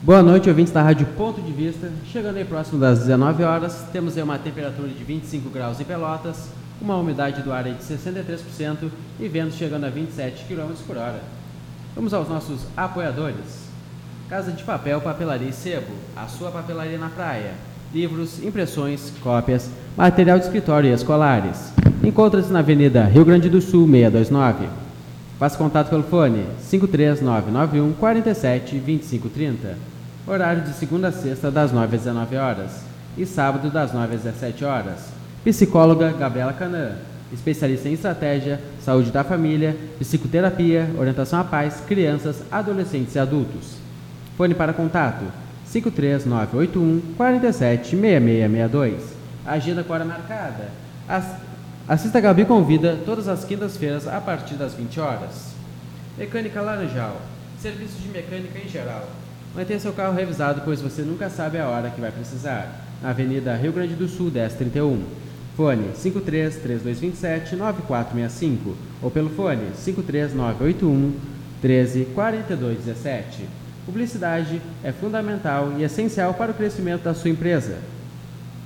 Boa noite, ouvintes da Rádio Ponto de Vista. Chegando aí próximo das 19 horas, temos aí uma temperatura de 25 graus em Pelotas, uma umidade do ar de 63% e vento chegando a 27 km por hora. Vamos aos nossos apoiadores. Casa de Papel, Papelaria e Sebo, a sua papelaria na praia. Livros, impressões, cópias, material de escritório e escolares. Encontra-se na Avenida Rio Grande do Sul, 629. Faça contato pelo fone 53991 47 2530. Horário de segunda a sexta, das 9 às 19 horas. E sábado, das 9 às 17 horas. Psicóloga Gabriela Canã. Especialista em estratégia, saúde da família, psicoterapia, orientação à paz, crianças, adolescentes e adultos. Fone para contato 53981 47 6662. Agenda com hora marcada. Assista Gabi Convida todas as quintas-feiras a partir das 20 horas. Mecânica Laranjal. Serviço de mecânica em geral. Mantenha seu carro revisado, pois você nunca sabe a hora que vai precisar. Na Avenida Rio Grande do Sul, 1031. Fone 53 3227 9465 ou pelo fone 53981 13 4217. Publicidade é fundamental e essencial para o crescimento da sua empresa,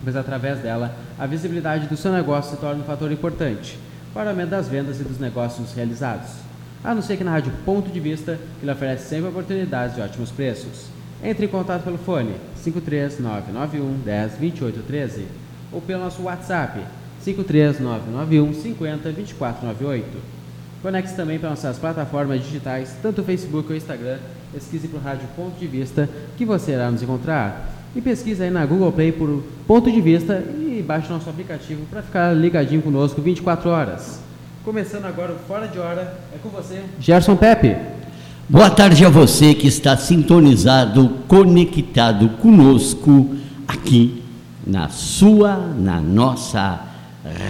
pois através dela a visibilidade do seu negócio se torna um fator importante para o aumento das vendas e dos negócios realizados a não ser que na Rádio Ponto de Vista, que lhe oferece sempre oportunidades de ótimos preços. Entre em contato pelo fone 53991 10 28 13 ou pelo nosso WhatsApp 53991 50 24 98. Conecte-se também para nossas plataformas digitais, tanto o Facebook ou o Instagram. Pesquise por Rádio Ponto de Vista, que você irá nos encontrar. E pesquise aí na Google Play por Ponto de Vista e baixe nosso aplicativo para ficar ligadinho conosco 24 horas. Começando agora Fora de Hora, é com você, Gerson Pepe. Boa tarde a você que está sintonizado, conectado conosco aqui na sua, na nossa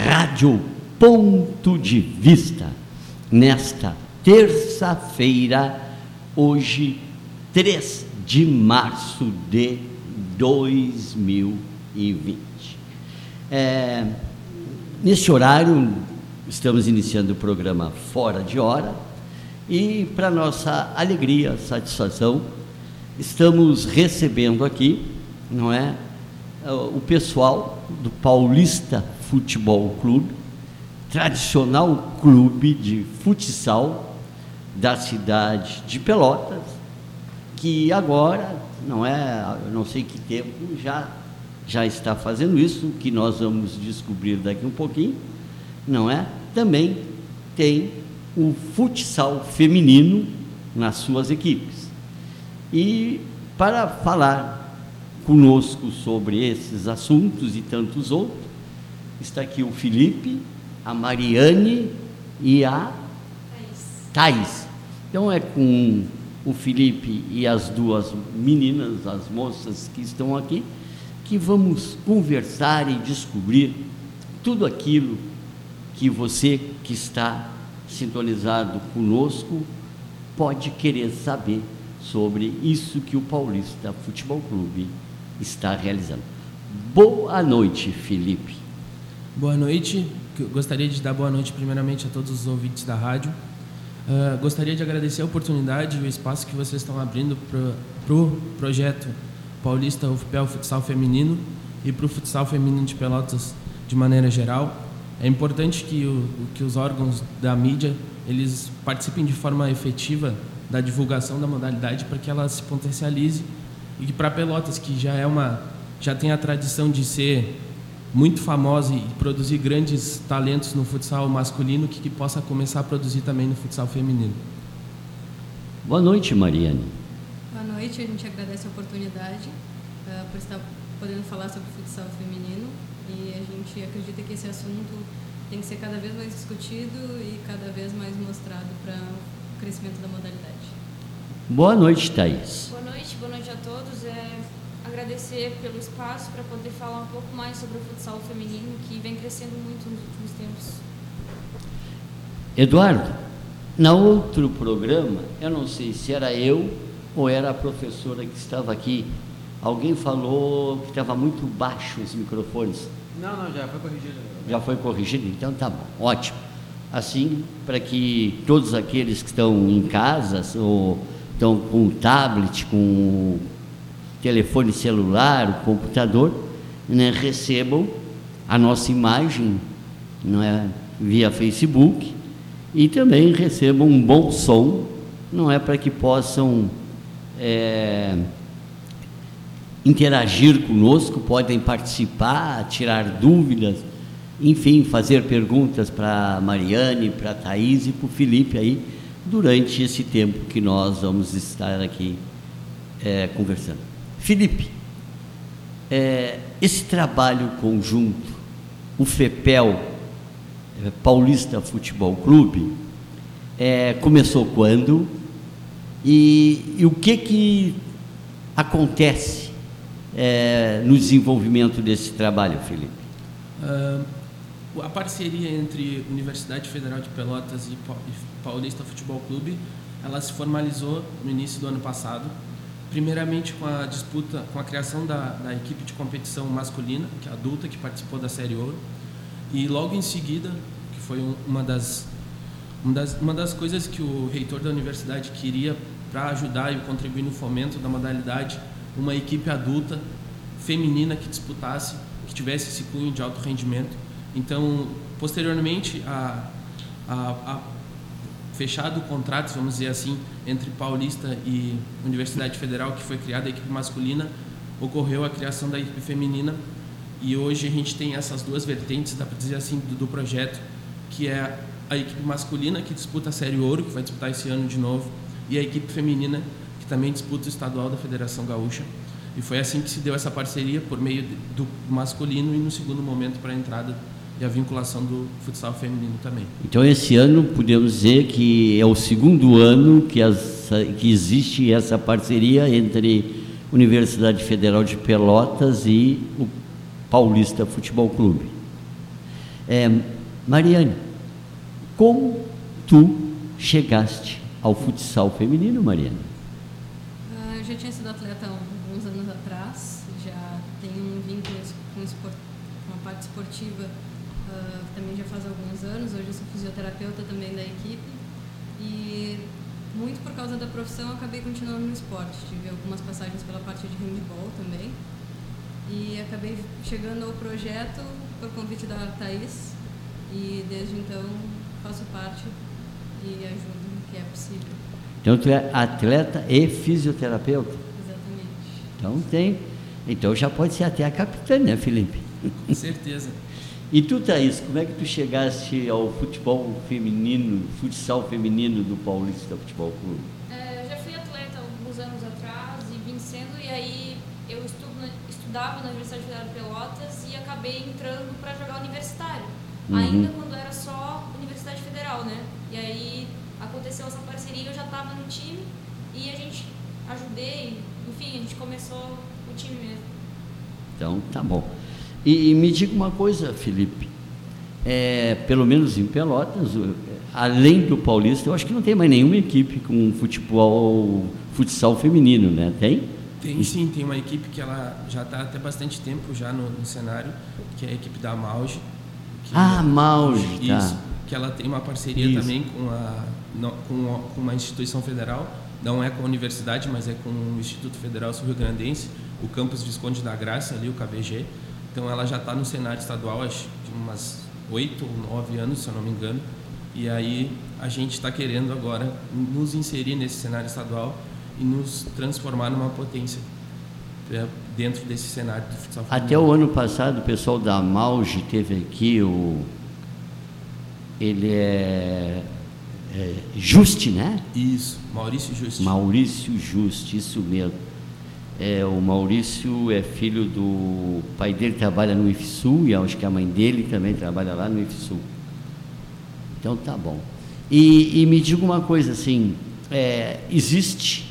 Rádio Ponto de Vista. Nesta terça-feira, hoje, 3 de março de 2020. É, nesse horário, Estamos iniciando o programa Fora de Hora e, para nossa alegria, satisfação, estamos recebendo aqui, não é, o pessoal do Paulista Futebol Clube, tradicional clube de futsal da cidade de Pelotas, que agora, não é, não sei que tempo, já já está fazendo isso, que nós vamos descobrir daqui um pouquinho não é? Também tem o futsal feminino nas suas equipes. E para falar conosco sobre esses assuntos e tantos outros, está aqui o Felipe, a Mariane e a Thais. Então é com o Felipe e as duas meninas, as moças que estão aqui, que vamos conversar e descobrir tudo aquilo que você que está sintonizado conosco pode querer saber sobre isso que o Paulista Futebol Clube está realizando. Boa noite, Felipe. Boa noite. Gostaria de dar boa noite primeiramente a todos os ouvintes da rádio. Uh, gostaria de agradecer a oportunidade e o espaço que vocês estão abrindo para o pro projeto Paulista UFPEL Futsal Feminino e para o futsal feminino de Pelotas de maneira geral. É importante que, o, que os órgãos da mídia eles participem de forma efetiva da divulgação da modalidade para que ela se potencialize e para Pelotas que já é uma já tem a tradição de ser muito famosa e produzir grandes talentos no futsal masculino que, que possa começar a produzir também no futsal feminino. Boa noite, Mariane. Boa noite, a gente agradece a oportunidade uh, por estar podendo falar sobre futsal feminino e a gente acredita que esse assunto tem que ser cada vez mais discutido e cada vez mais mostrado para o crescimento da modalidade. Boa noite, Thaís. Boa noite, boa noite a todos. É, agradecer pelo espaço para poder falar um pouco mais sobre o futsal feminino, que vem crescendo muito nos últimos tempos. Eduardo, na outro programa, eu não sei se era eu ou era a professora que estava aqui Alguém falou que estava muito baixo os microfones. Não, não, já foi corrigido. Já foi corrigido? Então tá bom, ótimo. Assim, para que todos aqueles que estão em casa, ou estão com o tablet, com telefone celular, o computador, né, recebam a nossa imagem não é, via Facebook e também recebam um bom som, não é para que possam é, interagir conosco, podem participar, tirar dúvidas, enfim, fazer perguntas para Mariane, para Thaís e para o Felipe aí, durante esse tempo que nós vamos estar aqui é, conversando. Felipe, é, esse trabalho conjunto, o FEPEL, é, Paulista Futebol Clube, é, começou quando e, e, o que que acontece é, no desenvolvimento desse trabalho, Felipe? Uh, a parceria entre Universidade Federal de Pelotas e Paulista Futebol Clube, ela se formalizou no início do ano passado primeiramente com a disputa, com a criação da, da, equipe de competição masculina, que é adulta, que participou da Série Ouro, e logo em seguida, que foi uma das, uma das, uma das coisas que o reitor da universidade queria para ajudar e contribuir no fomento da modalidade, uma equipe adulta feminina que disputasse, que tivesse esse cunho de alto rendimento. Então, posteriormente, a, a, a fechado contratos, vamos dizer assim, entre Paulista e Universidade Federal, que foi criada a equipe masculina, ocorreu a criação da equipe feminina e hoje a gente tem essas duas vertentes, dá para dizer assim, do, do, projeto, que é a equipe masculina que disputa a Série Ouro, que vai disputar esse ano de novo, e a equipe feminina que também disputa o estadual da Federação Gaúcha. E foi assim que se deu essa parceria por meio do masculino e no segundo momento para a entrada e a vinculação do futsal feminino também. Então, esse ano podemos dizer que é o segundo ano que, as, que existe essa parceria entre Universidade Federal de Pelotas e o Paulista Futebol Clube. É, Mariane, como tu chegaste ao futsal feminino, Mariane? Fisioterapeuta também da equipe. E muito por causa da profissão eu acabei continuando no esporte. Tive algumas passagens pela parte de handball também. E acabei chegando ao projeto por convite da Thaís. E desde então faço parte e ajudo no que é possível. Então tu é atleta e fisioterapeuta? Exatamente. Então tem. Então já pode ser até a capitã, né, Felipe? Com certeza. E tu, Thaís, como é que tu chegaste ao futebol feminino, futsal feminino do Paulista Futebol Clube? É, eu já fui atleta alguns anos atrás e vim sendo, e aí eu estudo, estudava na Universidade Federal de Pelotas e acabei entrando para jogar universitário. Uhum. Ainda quando era só Universidade Federal, né? E aí aconteceu essa parceria, eu já estava no time e a gente ajudei, enfim, a gente começou o time mesmo. Então, tá bom. E, e me diga uma coisa, Felipe, é, pelo menos em Pelotas, além do Paulista, eu acho que não tem mais nenhuma equipe com futebol, futsal feminino, né? Tem? Tem sim, tem uma equipe que ela já está até bastante tempo já no, no, cenário, que é a equipe da Mauge. ah, Mauge, tá. Isso, que ela tem uma parceria isso. também com, a, com, com uma instituição federal, não é com a universidade, mas é com o Instituto Federal Sul-Rio-Grandense, o campus Visconde da Graça, ali o KBG, então ela já está no cenário estadual, de umas oito ou nove anos, se eu não me engano. E aí a gente está querendo agora nos inserir nesse cenário estadual e nos transformar numa potência é, dentro desse cenário do futsal Até o ano passado, o pessoal da Mauge teve aqui o. Ele é, é Juste, né? Isso, Maurício Juste. Maurício Juste, isso mesmo. É, o Maurício é filho do o pai dele trabalha no IFSU e acho que a mãe dele também trabalha lá no IFSU. Então tá bom. E, e me diga uma coisa assim, é, existe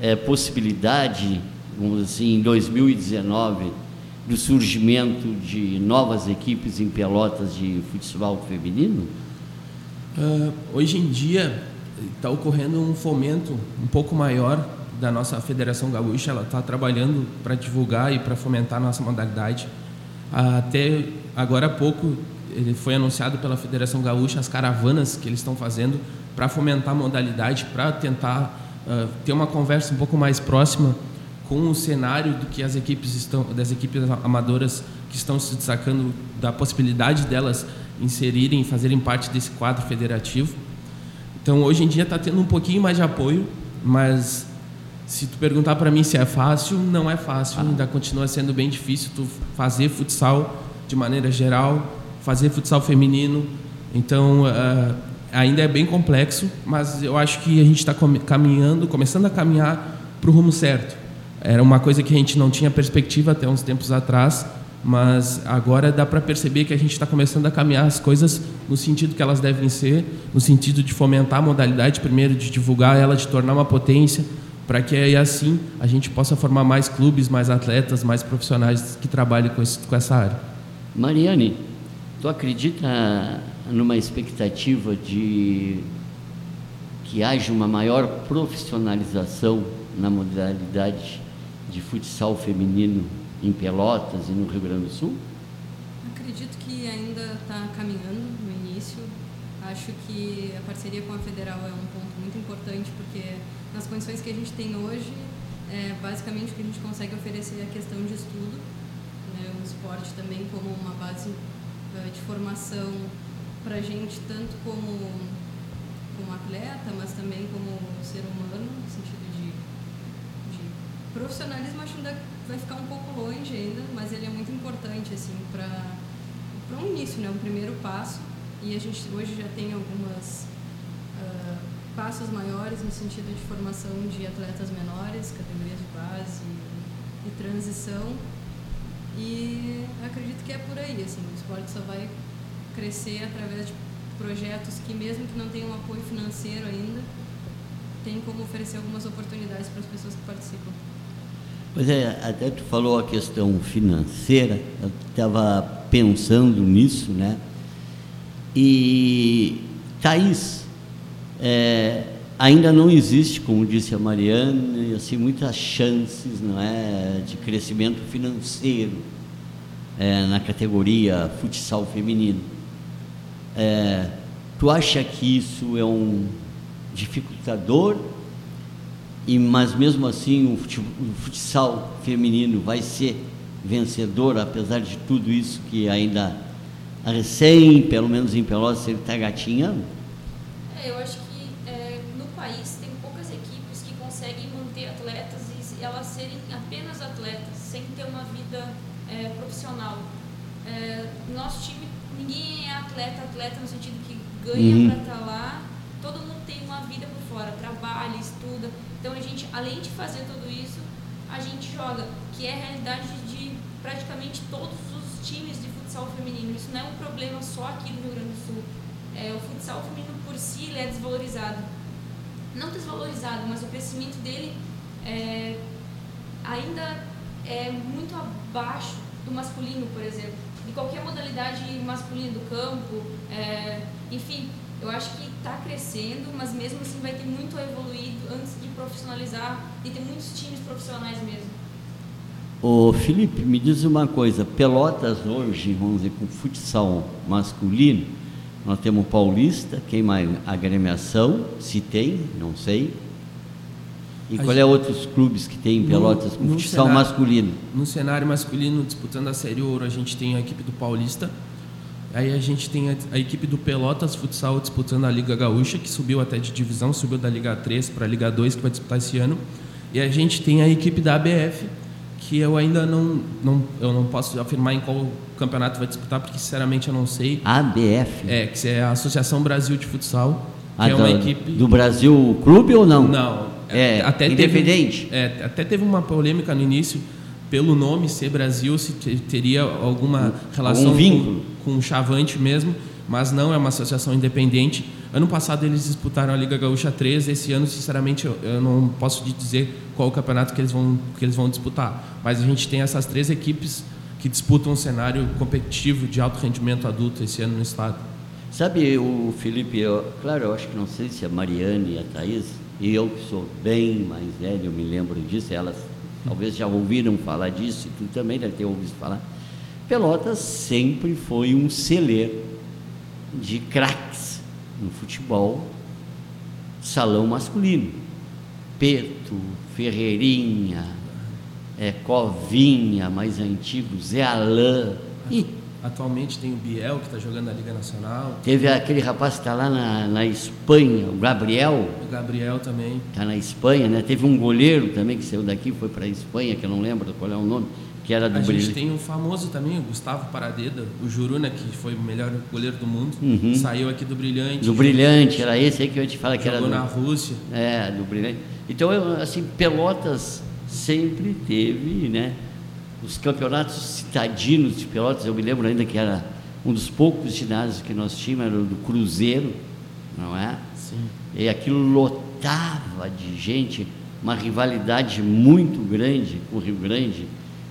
é, possibilidade, vamos assim, em 2019 do surgimento de novas equipes em Pelotas de futsal feminino? Uh, hoje em dia está ocorrendo um fomento um pouco maior da nossa Federação Gaúcha, ela está trabalhando para divulgar e para fomentar a nossa modalidade. Até agora há pouco foi anunciado pela Federação Gaúcha as caravanas que eles estão fazendo para fomentar a modalidade, para tentar uh, ter uma conversa um pouco mais próxima com o cenário do que as equipes estão, das equipes amadoras que estão se destacando, da possibilidade delas inserirem, fazerem parte desse quadro federativo. Então, hoje em dia está tendo um pouquinho mais de apoio, mas se tu perguntar para mim se é fácil, não é fácil. Ah. Ainda continua sendo bem difícil tu fazer futsal de maneira geral, fazer futsal feminino. Então, uh, ainda é bem complexo, mas eu acho que a gente está caminhando, começando a caminhar para o rumo certo. Era uma coisa que a gente não tinha perspectiva até uns tempos atrás, mas agora dá para perceber que a gente está começando a caminhar as coisas no sentido que elas devem ser, no sentido de fomentar a modalidade, primeiro de divulgar ela, de tornar uma potência, para que aí assim a gente possa formar mais clubes, mais atletas, mais profissionais que trabalhem com, esse, com essa área. Mariane, tu acredita numa expectativa de que haja uma maior profissionalização na modalidade de futsal feminino em Pelotas e no Rio Grande do Sul? Acredito que ainda está caminhando no início. Acho que a parceria com a Federal é um ponto muito importante porque nas condições que a gente tem hoje, é, basicamente o que a gente consegue oferecer é a questão de estudo, né, o esporte também como uma base uh, de formação para a gente, tanto como, como atleta, mas também como ser humano, no sentido de, de profissionalismo, acho que ainda vai ficar um pouco longe ainda, mas ele é muito importante assim, para um início, né, um primeiro passo. E a gente hoje já tem algumas passos maiores no sentido de formação de atletas menores, categorias de base e transição. E acredito que é por aí, assim, o esporte só vai crescer através de projetos que mesmo que não tenham apoio financeiro ainda, tem como oferecer algumas oportunidades para as pessoas que participam. Pois é, até tu falou a questão financeira, eu estava pensando nisso, né? E Thaís, é, ainda não existe, como disse a Mariana, assim, muitas chances não é, de crescimento financeiro é, na categoria futsal feminino. É, tu acha que isso é um dificultador? E, mas mesmo assim o futsal feminino vai ser vencedor, apesar de tudo isso que ainda recém, pelo menos em Pelotas, ele está gatinhando? É, eu acho que nosso time, ninguém é atleta, atleta no sentido que ganha uhum. para estar tá lá. Todo mundo tem uma vida por fora, trabalha, estuda. Então a gente, além de fazer tudo isso, a gente joga, que é a realidade de praticamente todos os times de futsal feminino. Isso não é um problema só aqui no Rio Grande do Sul. É, o futsal feminino por si ele é desvalorizado. Não desvalorizado, mas o crescimento dele é, ainda é muito abaixo do masculino, por exemplo de qualquer modalidade masculina do campo, é, enfim, eu acho que está crescendo, mas mesmo assim vai ter muito a evoluir antes de profissionalizar e ter muitos times profissionais mesmo. Ô Felipe, me diz uma coisa, Pelotas hoje, vamos dizer, com futsal masculino, nós temos Paulista, queima a agremiação, se tem, não sei, e a qual gente, é outros clubes que tem em Pelotas no, com futsal cenário, masculino? No cenário masculino, disputando a Série Ouro, a gente tem a equipe do Paulista. Aí a gente tem a, a, equipe do Pelotas Futsal disputando a Liga Gaúcha, que subiu até de divisão, subiu da Liga 3 para a Liga 2, que vai disputar esse ano. E a gente tem a equipe da ABF, que eu ainda não, não, eu não posso afirmar em qual campeonato vai disputar, porque sinceramente eu não sei. ABF? É, que é a Associação Brasil de Futsal, que ah, é uma equipe... Do Brasil Clube ou não? Não, é, até independente. Teve, é, até teve uma polêmica no início pelo nome ser Brasil, se teria alguma relação um vínculo. com, com o Chavante mesmo, mas não é uma associação independente. Ano passado eles disputaram a Liga Gaúcha 3, esse ano, sinceramente, eu, eu não posso dizer qual o campeonato que eles, vão, que eles vão disputar. Mas a gente tem essas três equipes que disputam um cenário competitivo de alto rendimento adulto esse ano no estado. Sabe, o Felipe, eu, claro, eu acho que não sei se a Mariane e a Thaís e eu que sou bem mais velho, me lembro disso, elas talvez já ouviram falar disso, e tu também deve ter ouvido falar. Pelotas sempre foi um celeiro de craques no futebol, salão masculino. Peto, Ferreirinha, é, Covinha, mais antigo, Zé Alain. E Atualmente tem o Biel, que está jogando na Liga Nacional. teve aquele rapaz que está lá na, na Espanha, o Gabriel, O Gabriel também. está na Espanha, né? Teve um goleiro também que saiu daqui, foi para a Espanha, que eu não lembro qual é o nome, que era do A gente Brilhante. tem um famoso também, o Gustavo Paradeda, o Juruna, que foi o melhor goleiro do mundo. Uhum. Saiu aqui do Brilhante. Do Brilhante, era esse aí que eu te falar que era Jogou do, na Rússia. É, do Brilhante. Então, assim, Pelotas sempre teve, né? Os campeonatos citadinos de Pelotas, eu me lembro ainda que era um dos poucos ginásios que nós tínhamos, era o do Cruzeiro, não é? Sim. E aquilo lotava de gente, uma rivalidade muito grande com o Rio Grande.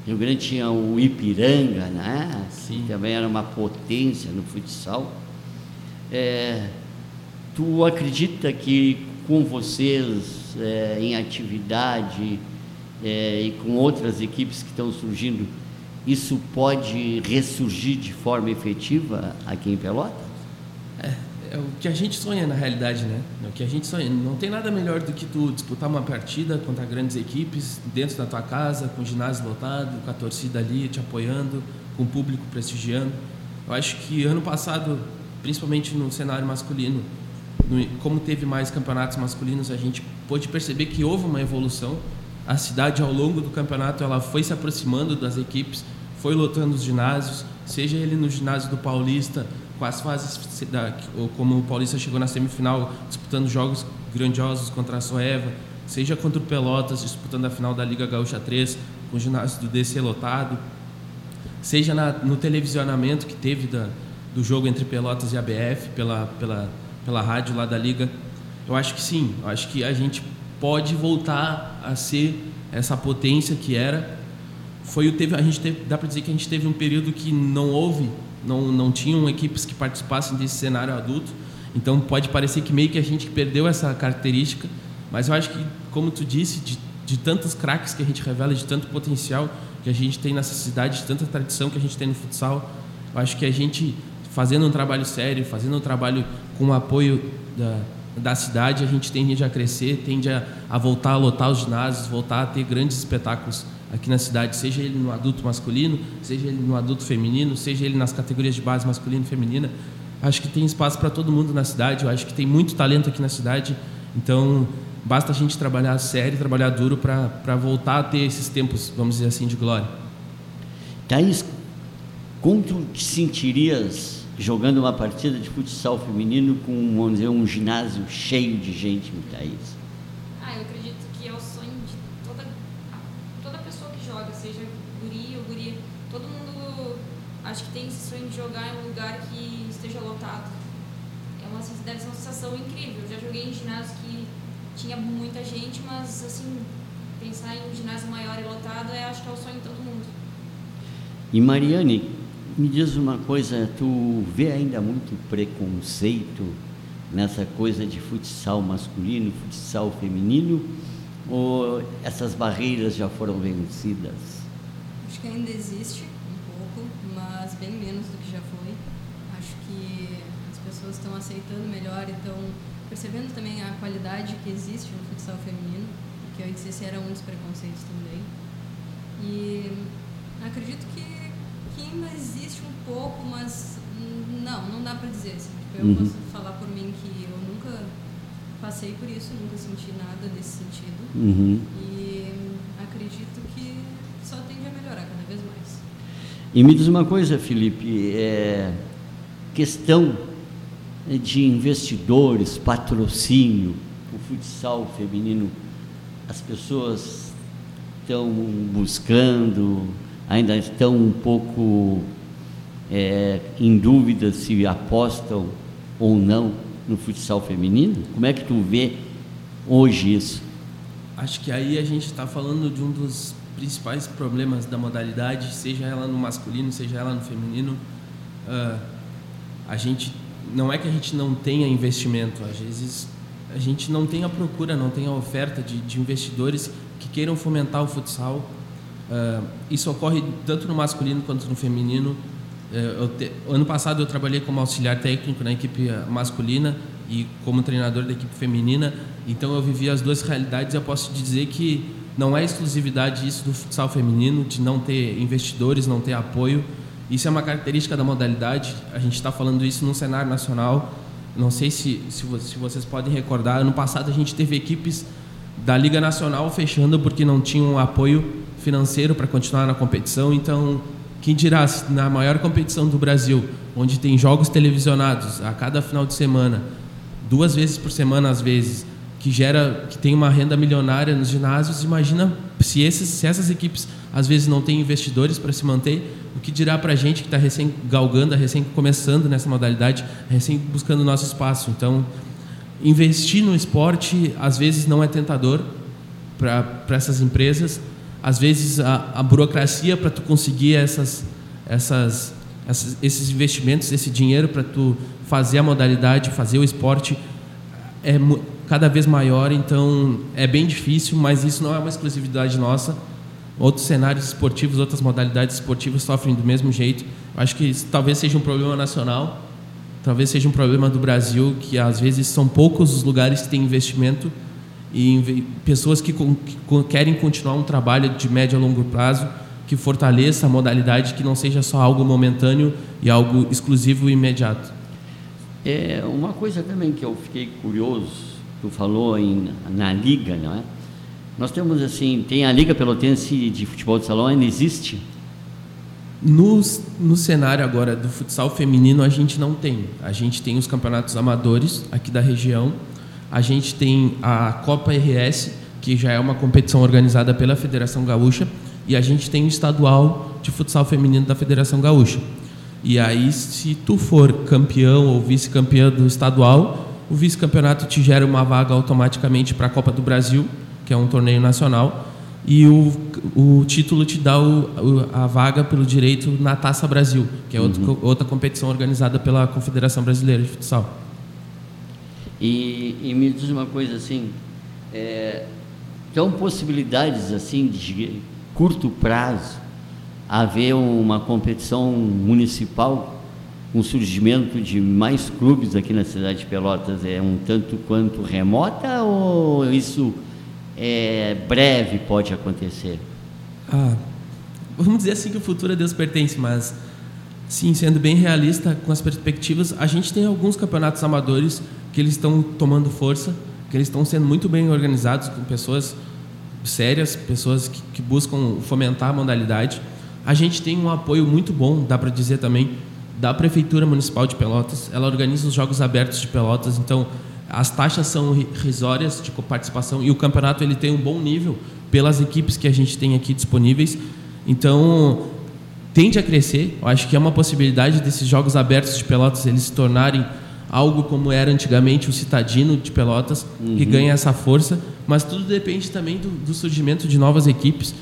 Rio Grande tinha o Ipiranga, né? Sim. Que também era uma potência no futsal. É, tu acredita que com vocês é, em atividade é, e com outras equipes que estão surgindo, isso pode ressurgir de forma efetiva aqui em Pelotas? É o que a gente sonha na realidade, né? É o que a gente sonha. Não tem nada melhor do que tu disputar uma partida contra grandes equipes dentro da tua casa, com o ginásio lotado, com a torcida ali te apoiando, com o público prestigiando. Eu acho que ano passado, principalmente no cenário masculino, no- como teve mais campeonatos masculinos, a gente pôde perceber que houve uma evolução. A cidade, ao longo do campeonato, ela foi se aproximando das equipes, foi lotando os ginásios, seja ele no ginásio do Paulista, com as fases, se- da, como o Paulista chegou na semifinal, disputando jogos grandiosos contra a Soeva, seja contra o Pelotas, disputando a final da Liga Gaúcha 3, com o ginásio do DC lotado, seja na- no televisionamento que teve da, do jogo entre Pelotas e ABF pela, pela, pela rádio lá da Liga. Eu acho que sim, eu acho que a gente pode voltar a ser essa potência que era. Foi o teve a gente teve, dá para dizer que a gente teve um período que não houve, não não tinham equipes que participassem desse cenário adulto. Então pode parecer que meio que a gente perdeu essa característica, mas eu acho que como tu disse, de, de tantos craques que a gente revela, de tanto potencial que a gente tem nessa cidade, de tanta tradição que a gente tem no futsal, eu acho que a gente fazendo um trabalho sério, fazendo um trabalho com o apoio da, da cidade, a gente tende a crescer, tende a, a voltar a lotar os ginásios, voltar a ter grandes espetáculos aqui na cidade, seja ele no adulto masculino, seja ele no adulto feminino, seja ele nas categorias de base masculino e feminina. Acho que tem espaço para todo mundo na cidade, eu acho que tem muito talento aqui na cidade, então basta a gente trabalhar sério, trabalhar duro para voltar a ter esses tempos, vamos dizer assim, de glória. Thaís, como tu te sentirias jogando uma partida de futsal feminino com, vamos dizer, um ginásio cheio de gente, Thaís? Ah, eu acredito que é o sonho de toda, toda pessoa que joga, seja guri ou guria. Todo mundo acho que tem esse sonho de jogar em um lugar que esteja lotado. É uma, deve ser uma sensação incrível. Eu já joguei em ginásio que tinha muita gente, mas assim, pensar em um ginásio maior e lotado, é, acho que é o sonho de todo mundo. E Mariane, me diz uma coisa, tu vê ainda muito preconceito nessa coisa de futsal masculino, futsal feminino, ou essas barreiras já foram vencidas? Acho que ainda existe um pouco, mas bem menos do que já foi. Acho que as pessoas estão aceitando melhor e estão percebendo também a qualidade que existe no futsal feminino, que antes esse era um dos preconceitos também. E acredito que, que ainda existe um pouco, mas não, não dá para dizer. Assim. Tipo, eu Uhum. posso falar por mim que eu nunca passei por isso, nunca senti nada desse sentido. Uhum. E acredito que só tende a melhorar cada vez mais. E me diz uma coisa, Felipe, é, questão de investidores, patrocínio, o futsal feminino, as pessoas estão buscando, ainda estão um pouco é, em dúvida se apostam ou não no futsal feminino? Como é que tu vê hoje isso? Acho que aí a gente está falando de um dos principais problemas da modalidade, seja ela no masculino, seja ela no feminino. Ah, a gente não é que a gente não tenha investimento, às vezes a gente não tem a procura, não tem a oferta de, de investidores que queiram fomentar o futsal. Ah, isso ocorre tanto no masculino quanto no feminino. Eu te- ano passado eu trabalhei como auxiliar técnico na equipe ah, masculina e como treinador da equipe feminina, então eu vivi as duas realidades eu posso te dizer que não é exclusividade isso do futsal feminino, de não ter investidores, não ter apoio. Isso é uma característica da modalidade. A gente está falando isso no cenário nacional. Não sei se, se, se vocês podem recordar, ano passado a gente teve equipes da Liga Nacional fechando porque não tinham apoio financeiro para continuar na competição. Então, quem dirá, na maior competição do Brasil, onde tem jogos televisionados a cada final de semana, duas vezes por semana às vezes, que gera, que tem uma renda milionária nos ginásios, imagina se, esses, se essas equipes às vezes não têm investidores para se manter, o que dirá para a gente que está recém galgando, recém começando nessa modalidade, recém buscando nosso espaço. Então, investir no esporte às vezes não é tentador para essas empresas, às vezes a, a burocracia para tu conseguir essas, essas, essas, esses investimentos, esse dinheiro para tu fazer a modalidade, fazer o esporte é cada vez maior, então é bem difícil, mas isso não é uma exclusividade nossa. Outros cenários esportivos, outras modalidades esportivas sofrem do mesmo jeito. Acho que isso talvez seja um problema nacional, talvez seja um problema do Brasil, que às vezes são poucos os lugares que têm investimento e pessoas que, que querem continuar um trabalho de médio a longo prazo que fortaleça a modalidade, que não seja só algo momentâneo e algo exclusivo e imediato. É uma coisa também que eu fiquei curioso, tu falou em, na liga, não é? Nós temos assim, tem a Liga Pelotense de Futebol de Salão, ainda existe? No, no cenário agora do futsal feminino, a gente não tem. A gente tem os campeonatos amadores aqui da região, a gente tem a Copa RS, que já é uma competição organizada pela Federação Gaúcha, e a gente tem o estadual de futsal feminino da Federação Gaúcha. E aí, se tu for campeão ou vice-campeão do estadual, o vice-campeonato te gera uma vaga automaticamente para a Copa do Brasil, que é um torneio nacional, e o, o título te dá o, a vaga pelo direito na Taça Brasil, que é uhum. outra, outra competição organizada pela Confederação Brasileira de Futsal. E, e me diz uma coisa assim, é, são possibilidades assim de curto prazo haver uma competição municipal com um surgimento de mais clubes aqui na cidade de Pelotas é um tanto quanto remota ou isso é breve pode acontecer? Ah, vamos dizer assim que o futuro a Deus pertence, mas sim, sendo bem realista com as perspectivas, a gente tem alguns campeonatos amadores que eles estão tomando força, que eles estão sendo muito bem organizados com pessoas sérias, pessoas que, que buscam fomentar a modalidade. A gente tem um apoio muito bom, dá para dizer também, da Prefeitura Municipal de Pelotas. Ela organiza os Jogos Abertos de Pelotas, então as taxas são risórias de participação e o campeonato ele tem um bom nível pelas equipes que a gente tem aqui disponíveis. Então, tende a crescer. Eu acho que é uma possibilidade desses Jogos Abertos de Pelotas eles se tornarem algo como era antigamente o Citadino de Pelotas, uhum. que ganha essa força, mas tudo depende também do, do, surgimento de novas equipes,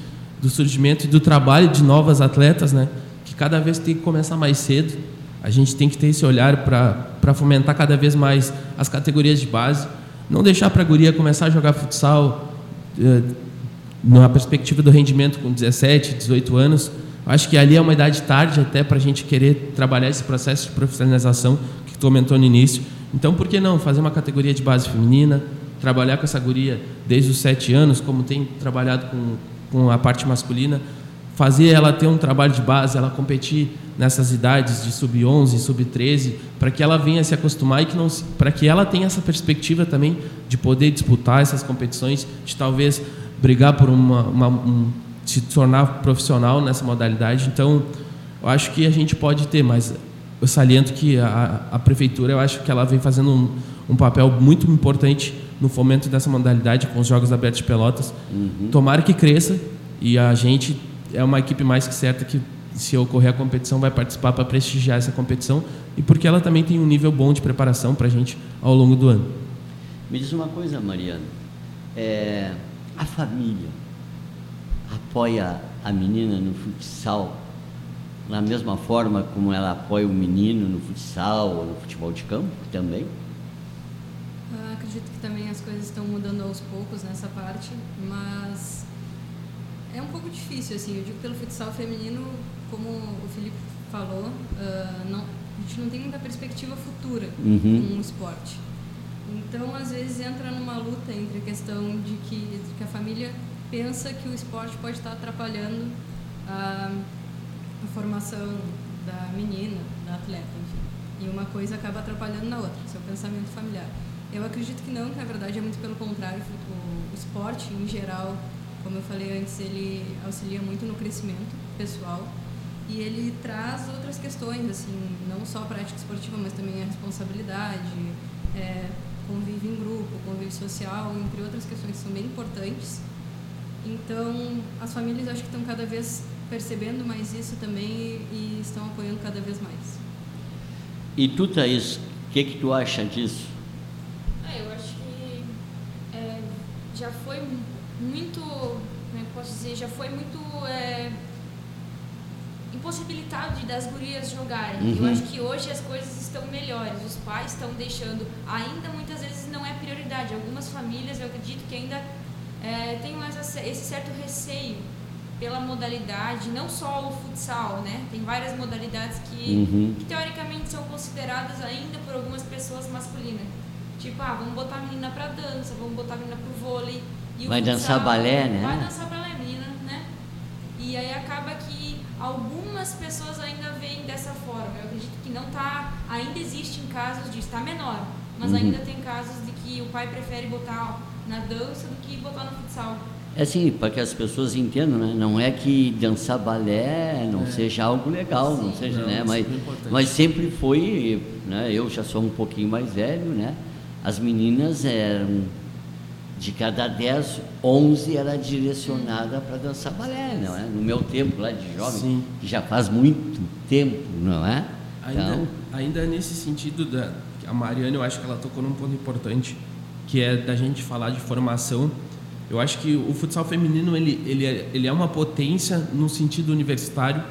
do surgimento e do trabalho de novas atletas, né? que cada vez tem que começar mais cedo. A gente tem que ter esse olhar para fomentar cada vez mais as categorias de base, não deixar para a guria começar a jogar futsal eh, na perspectiva do rendimento com 17, 18 anos. Acho que ali é uma idade tarde até para a gente querer trabalhar esse processo de profissionalização tu comentou no início. Então, por que não fazer uma categoria de base feminina, trabalhar com essa guria desde os sete anos, como tem trabalhado com, com a parte masculina, fazer ela ter um trabalho de base, ela competir nessas idades de sub-11, sub-13, para que ela venha se acostumar e que não para que ela tenha essa perspectiva também de poder disputar essas competições, de talvez brigar por uma, uma um, se tornar profissional nessa modalidade. Então, eu acho que a gente pode ter, mas eu saliento que a, a prefeitura, eu acho que ela vem fazendo um, um, papel muito importante no fomento dessa modalidade com os Jogos Abertos de Pelotas. Uhum. Tomara que cresça e a gente é uma equipe mais que certa que, se ocorrer a competição, vai participar para prestigiar essa competição e porque ela também tem um nível bom de preparação para a gente ao longo do ano. Me diz uma coisa, Mariana. É, a família apoia a menina no futsal da mesma forma como ela apoia o menino no futsal ou no futebol de campo também? Eu acredito que também as coisas estão mudando aos poucos nessa parte, mas é um pouco difícil, assim, eu digo pelo futsal feminino, como o Felipe falou, uh, não, a gente não tem muita perspectiva futura uhum. com o esporte. Então, às vezes, entra numa luta entre a questão de que, de que a família pensa que o esporte pode estar atrapalhando a, a formação da menina, da atleta, enfim. E uma coisa acaba atrapalhando na outra, seu pensamento familiar. Eu acredito que não, que na verdade é muito pelo contrário. O, o esporte, em geral, como eu falei antes, ele auxilia muito no crescimento pessoal e ele traz outras questões, assim, não só a prática esportiva, mas também a responsabilidade, é, convívio em grupo, convívio social, entre outras questões que são bem importantes. Então, as famílias acho que estão cada vez percebendo mais isso também e, estão apoiando cada vez mais. E tu, Thaís, o que, que tu acha disso? Muito, como é que posso dizer, já foi muito é, impossibilitado de das gurias jogarem. Uhum. Eu acho que hoje as coisas estão melhores, os pais estão deixando, ainda muitas vezes não é prioridade. Algumas famílias, eu acredito que ainda é, têm mais esse certo receio pela modalidade, não só o futsal, né? Tem várias modalidades que, Uhum. que teoricamente são consideradas ainda por algumas pessoas masculinas. Tipo, ah, vamos botar a menina pra dança, vamos botar a menina pro vôlei. E Vai futsal- dançar balé, né? Vai dançar balé, menina, né? E aí acaba que algumas pessoas ainda veem dessa forma. Eu acredito que não tá. Ainda existem casos disso, tá menor. Mas Uhum. ainda tem casos de que o pai prefere botar na dança do que botar no futsal. É assim, para que as pessoas entendam, né? Não é que dançar balé não seja algo legal, não seja, Não, né? Mas, é importante. mas sempre foi, né? Eu já sou um pouquinho mais velho, né? As meninas eram de cada 10, 11 era direcionada para dançar balé, não é? No meu tempo lá de jovem, Sim. que já faz muito tempo, não é? Ainda, Então, ainda nesse sentido, da, a Mariana, eu acho que ela tocou num ponto importante, que é da gente falar de formação. Eu acho que o futsal feminino ele, ele, é, ele é uma potência no sentido universitário.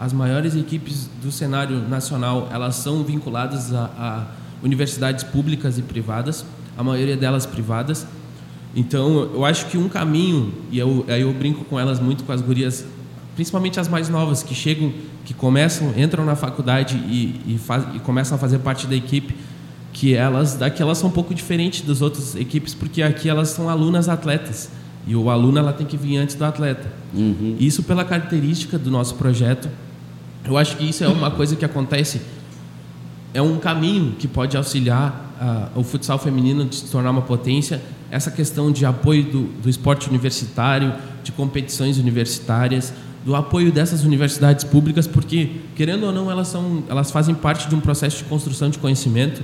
As maiores equipes do cenário nacional elas são vinculadas a, a universidades públicas e privadas, a maioria delas privadas. Então, eu acho que um caminho, e eu, aí eu brinco com elas muito, com as gurias, principalmente as mais novas, que chegam, que começam, entram na faculdade e, e, faz, e começam a fazer parte da equipe, que elas, daqui elas são um pouco diferentes das outras equipes, porque aqui elas são alunas atletas, e o aluno ela tem que vir antes do atleta. uhum. Isso pela característica do nosso projeto. Eu acho que isso é uma coisa que acontece, é um caminho que pode auxiliar ah, o futsal feminino de se tornar uma potência. Essa questão de apoio do, do esporte universitário, de competições universitárias, do apoio dessas universidades públicas, porque querendo ou não elas são, elas fazem parte de um processo de construção de conhecimento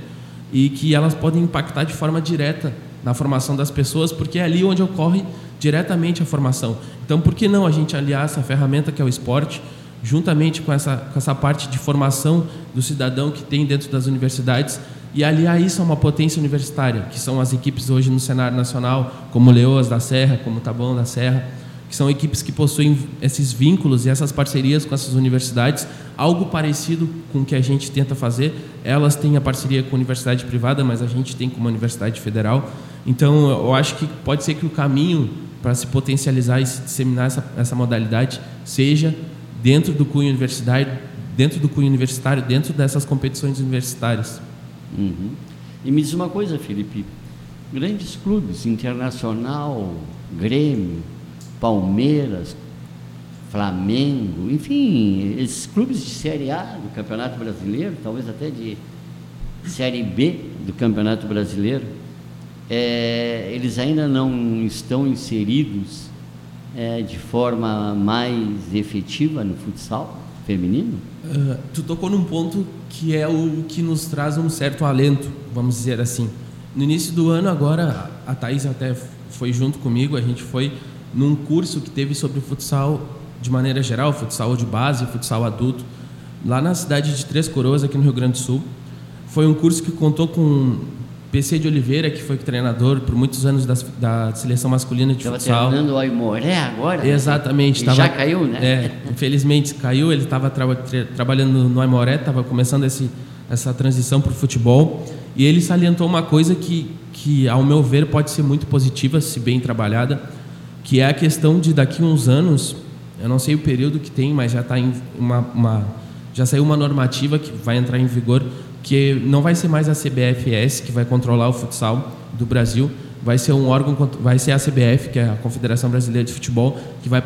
e que elas podem impactar de forma direta na formação das pessoas, porque é ali onde ocorre diretamente a formação. Então, por que não a gente aliar essa ferramenta que é o esporte, juntamente com essa, com essa parte de formação do cidadão que tem dentro das universidades, e aliar isso a uma potência universitária, que são as equipes hoje no cenário nacional, como Leoas da Serra, como Taboão da Serra, que são equipes que possuem esses vínculos e essas parcerias com essas universidades, algo parecido com o que a gente tenta fazer. Elas têm a parceria com a universidade privada, mas a gente tem com uma universidade federal. Então, eu acho que pode ser que o caminho para se potencializar e se disseminar essa, essa modalidade seja dentro do cunho universitário, dentro do cunho universitário, dentro dessas competições universitárias. Uhum. E me diz uma coisa, Felipe: grandes clubes, Internacional, Grêmio, Palmeiras, Flamengo, enfim, esses clubes de Série A do Campeonato Brasileiro, talvez até de Série B do Campeonato Brasileiro, é, eles ainda não estão inseridos é, de forma mais efetiva no futsal feminino? Uh, tu tocou num ponto que é o que nos traz um certo alento, vamos dizer assim. No início do ano, agora, a Thaís até foi junto comigo, a gente foi num curso que teve sobre futsal de maneira geral, futsal de base, futsal adulto, lá na cidade de Três Coroas, aqui no Rio Grande do Sul. Foi um curso que contou com PC de Oliveira, que foi treinador por muitos anos da, da seleção masculina de Estava futsal. terminando o Aimoré agora? né? Exatamente. E tava- já caiu, né? É, infelizmente caiu. Ele estava trabalhando no Aimoré, estava começando esse, essa transição para o futebol. E ele salientou uma coisa que, que, ao meu ver, pode ser muito positiva, se bem trabalhada, que é a questão de daqui a uns anos, eu não sei o período que tem, mas já tá em uma, uma- já saiu uma normativa que vai entrar em vigor que não vai ser mais a CBFS que vai controlar o futsal do Brasil, vai ser um órgão, vai ser a CBF, que é a Confederação Brasileira de Futebol, que vai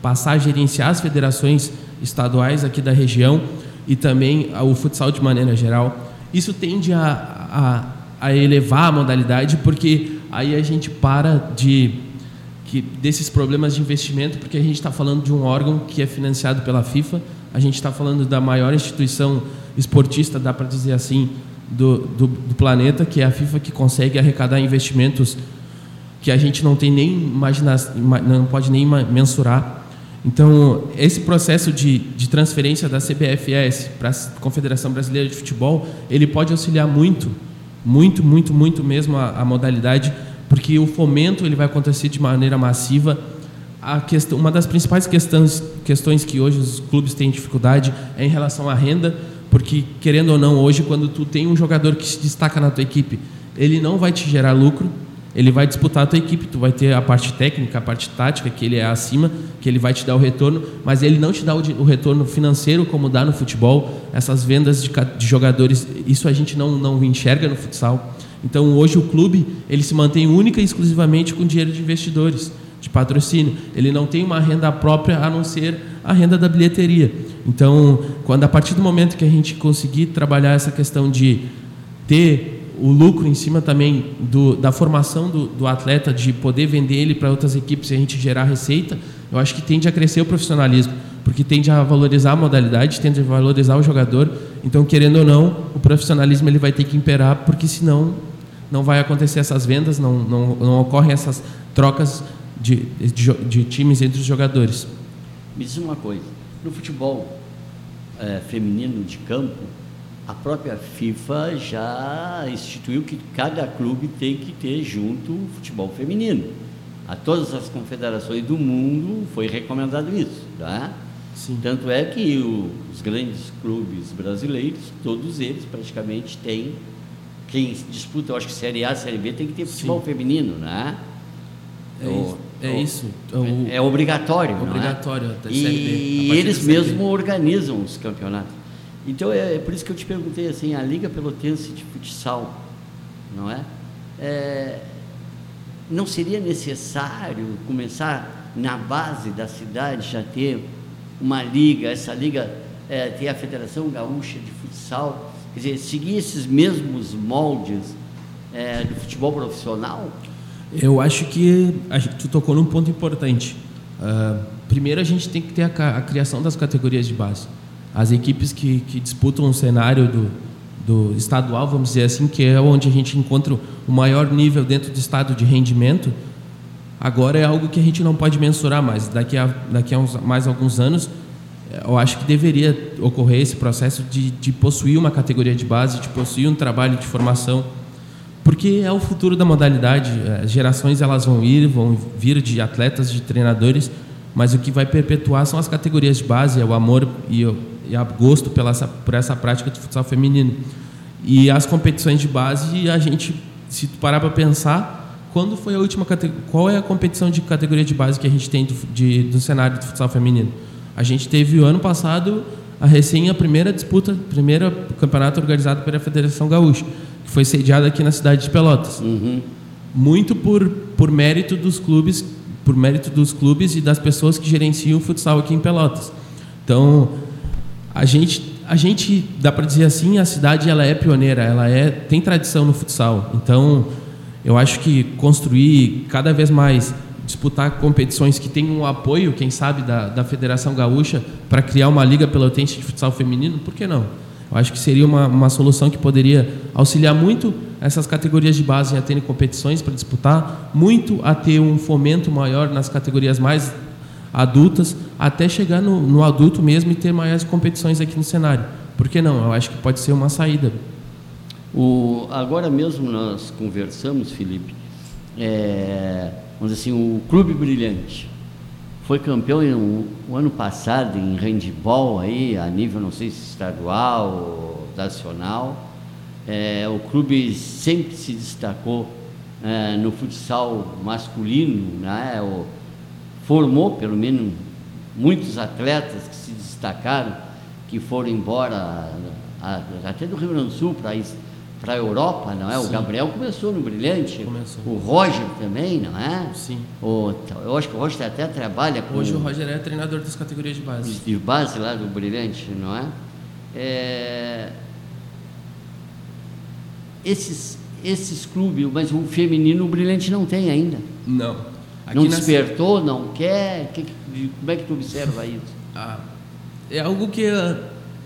passar a gerenciar as federações estaduais aqui da região e também o futsal de maneira geral. Isso tende a, a, a elevar a modalidade, porque aí a gente para de que desses problemas de investimento, porque a gente está falando de um órgão que é financiado pela FIFA, a gente está falando da maior instituição esportista, dá para dizer assim, do, do, do, planeta, que é a FIFA, que consegue arrecadar investimentos que a gente não tem nem imaginar, não pode nem mensurar. Então, esse processo de, de transferência da CBFS para a Confederação Brasileira de Futebol, ele pode auxiliar muito, muito, muito, muito mesmo a, a modalidade, porque o fomento ele vai acontecer de maneira massiva. Questão, uma das principais questões, questões que hoje os clubes têm dificuldade é em relação à renda, porque querendo ou não, hoje quando tu tem um jogador que se destaca na tua equipe, ele não vai te gerar lucro, ele vai disputar a tua equipe, tu vai ter a parte técnica, a parte tática, que ele é acima, que ele vai te dar o retorno, mas ele não te dá o, retorno financeiro como dá no futebol, essas vendas de, de jogadores, isso a gente não, não enxerga no futsal. Então hoje o clube ele se mantém única e exclusivamente com dinheiro de investidores, de patrocínio. Ele não tem uma renda própria a não ser a renda da bilheteria. Então, quando a partir do momento que a gente conseguir trabalhar essa questão de ter o lucro em cima também do, da formação do, do, atleta, de poder vender ele para outras equipes e a gente gerar receita, eu acho que tende a crescer o profissionalismo, porque tende a valorizar a modalidade, tende a valorizar o jogador. Então, querendo ou não, o profissionalismo ele vai ter que imperar, porque senão não vai acontecer essas vendas, não, não, não ocorrem essas trocas de, de, de, times entre os jogadores. Me diz uma coisa: no futebol é, feminino de campo, a própria FIFA já instituiu que cada clube tem que ter junto o futebol feminino. A todas as confederações do mundo foi recomendado isso, tá? Sim. Tanto é que o, os grandes clubes brasileiros, todos eles praticamente têm quem disputa, eu acho que Série A, Série B tem que ter futebol Sim. feminino, né? É, o, é o, isso. É, é obrigatório. Obrigatório. É? E eles mesmos organizam os campeonatos. Então é, é, por isso que eu te perguntei assim, a Liga Pelotense de Futsal, não é? é não seria necessário começar na base da cidade já ter uma liga, essa liga é, ter a Federação Gaúcha de Futsal, quer dizer, seguir esses mesmos moldes é, do futebol profissional? Eu acho que gente, tu tocou num ponto importante. Uh, primeiro, a gente tem que ter a, a criação das categorias de base as equipes que, que disputam o cenário do, do estadual, vamos dizer assim, que é onde a gente encontra o maior nível dentro do estado de rendimento, agora é algo que a gente não pode mensurar mais. Daqui a, daqui a uns, mais alguns anos, eu acho que deveria ocorrer esse processo de, de possuir uma categoria de base, de possuir um trabalho de formação, porque é o futuro da modalidade. As gerações elas vão ir, vão vir de atletas, de treinadores, mas o que vai perpetuar são as categorias de base, é o amor e e a gosto pela por essa prática de futsal feminino. E as competições de base, a gente, se tu parar para pensar, quando foi a última qual é a competição de categoria de base que a gente tem do, de, do cenário futsal feminino? A gente teve o ano passado a recém a primeira disputa, primeiro campeonato organizado pela Federação Gaúcha, que foi sediado aqui na cidade de Pelotas. Uhum. Muito por, por mérito dos clubes, por mérito dos clubes e das pessoas que gerenciam o futsal aqui em Pelotas. Então, a gente, a gente dá para dizer assim, a cidade ela é pioneira, ela é tem tradição no futsal. Então, eu acho que construir cada vez mais disputar competições que tenham um apoio, quem sabe, da, da Federação Gaúcha para criar uma liga pelotense de futsal feminino, por que não? Eu acho que seria uma, uma solução que poderia auxiliar muito essas categorias de base a terem competições para disputar, muito a ter um fomento maior nas categorias mais adultas, até chegar no, no adulto mesmo e ter maiores competições aqui no cenário. Por que não? Eu acho que pode ser uma saída. O, agora mesmo nós conversamos, Felipe, é, vamos dizer assim, o Clube Brilhante foi campeão no, o ano passado em handball aí, a nível, não sei se estadual ou nacional. É, o clube sempre se destacou é, no futsal masculino, né? O, formou pelo menos muitos atletas que se destacaram, que foram embora até do Rio Grande do Sul para para a Europa, não é? O Sim. Gabriel começou no Brilhante. Começou. O Roger também, não é? Sim. O, eu acho que o Roger até trabalha com Hoje o Roger é treinador das categorias de base. de base lá do Brilhante, não é? É, Esses, esses clubes, mas o feminino o Brilhante não tem ainda. Não. Aqui não despertou, não quer? Que- que- como é que tu observa isso? Ah, é algo que ah,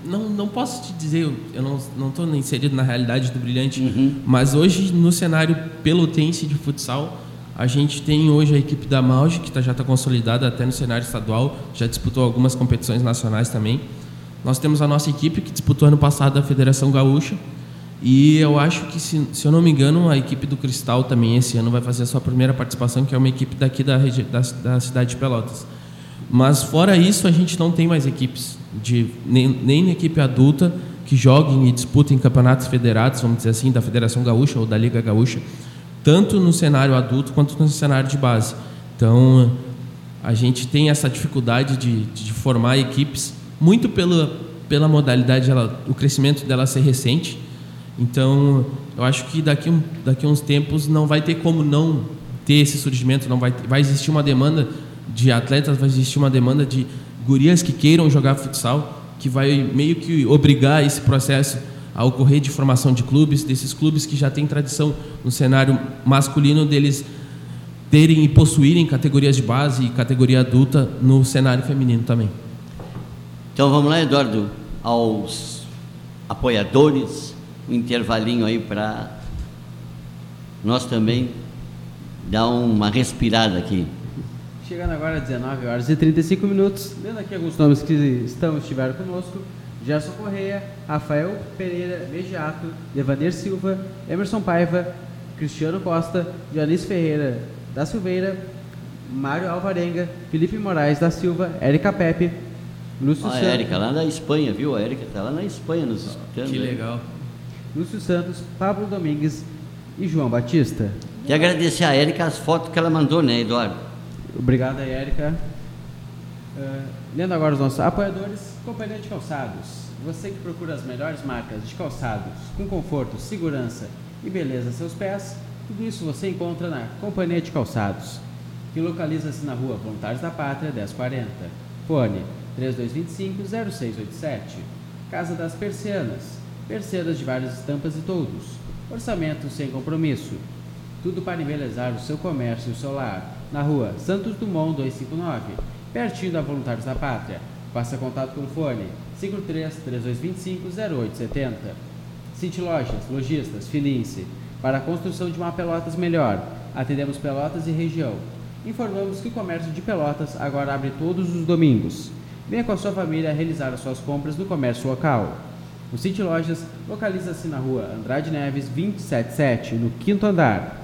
não, não posso te dizer, eu- eu não não estou inserido na realidade do Brilhante, Uhum. mas hoje no cenário pelotense de futsal, a gente tem hoje a equipe da Mauge, que tá, já está consolidada até no cenário estadual, já disputou algumas competições nacionais também. Nós temos a nossa equipe que disputou ano passado a Federação Gaúcha, e eu acho que, se, se eu não me engano, a equipe do Cristal também esse ano vai fazer a sua primeira participação, que é uma equipe daqui da, da, da cidade de Pelotas. Mas fora isso, a gente não tem mais equipes, de, nem, nem equipe adulta que joguem e disputem campeonatos federados, vamos dizer assim, da Federação Gaúcha ou da Liga Gaúcha, tanto no cenário adulto quanto no cenário de base. Então, a gente tem essa dificuldade de, de formar equipes, muito pela, pela modalidade, ela, o crescimento dela ser recente. Então, eu acho que daqui, daqui uns tempos não vai ter como não ter esse surgimento, não vai, vai existir uma demanda de atletas, vai existir uma demanda de gurias que queiram jogar futsal, que vai meio que obrigar esse processo a ocorrer de formação de clubes, desses clubes que já têm tradição no cenário masculino deles terem e possuírem categorias de base e categoria adulta no cenário feminino também. Então vamos lá, Eduardo, aos apoiadores, um intervalinho aí para nós também dar uma respirada aqui. Chegando agora às 19 horas e 35 minutos, lendo aqui alguns nomes que estão estiveram conosco: Gerson Correia, Rafael Pereira Bejato, Devander Silva, Emerson Paiva, Cristiano Costa, Janice Ferreira da Silveira, Mário Alvarenga, Felipe Moraes da Silva, Érica Pepe, Lúcio, Ó, a Érica lá na Espanha, viu? A Érica está lá na Espanha nos escutando. Que né? legal. Lúcio Santos, Pablo Domingues e João Batista. E agradecer a Érica as fotos que ela mandou, né, Eduardo? Obrigado aí, Érica. Ah, lendo agora os nossos apoiadores, Companhia de Calçados. Você que procura as melhores marcas de calçados, com conforto, segurança e beleza a seus pés, tudo isso você encontra na Companhia de Calçados, que localiza-se na rua Voluntários da Pátria, 1040. Fone 3225-0687. Casa das Persianas. Persianas de várias estampas e toldos. Orçamento sem compromisso. Tudo para embelezar o seu comércio e o seu lar. Na rua Santos Dumont 259, pertinho da Voluntários da Pátria. Faça contato pelo fone 53 3225 0870. City Lojas, Lojistas, Filince. Para a construção de uma Pelotas melhor. Atendemos Pelotas e região. Informamos que o comércio de Pelotas agora abre todos os domingos. Venha com a sua família realizar as suas compras no comércio local. O City Lojas localiza-se na rua Andrade Neves 277, no quinto andar.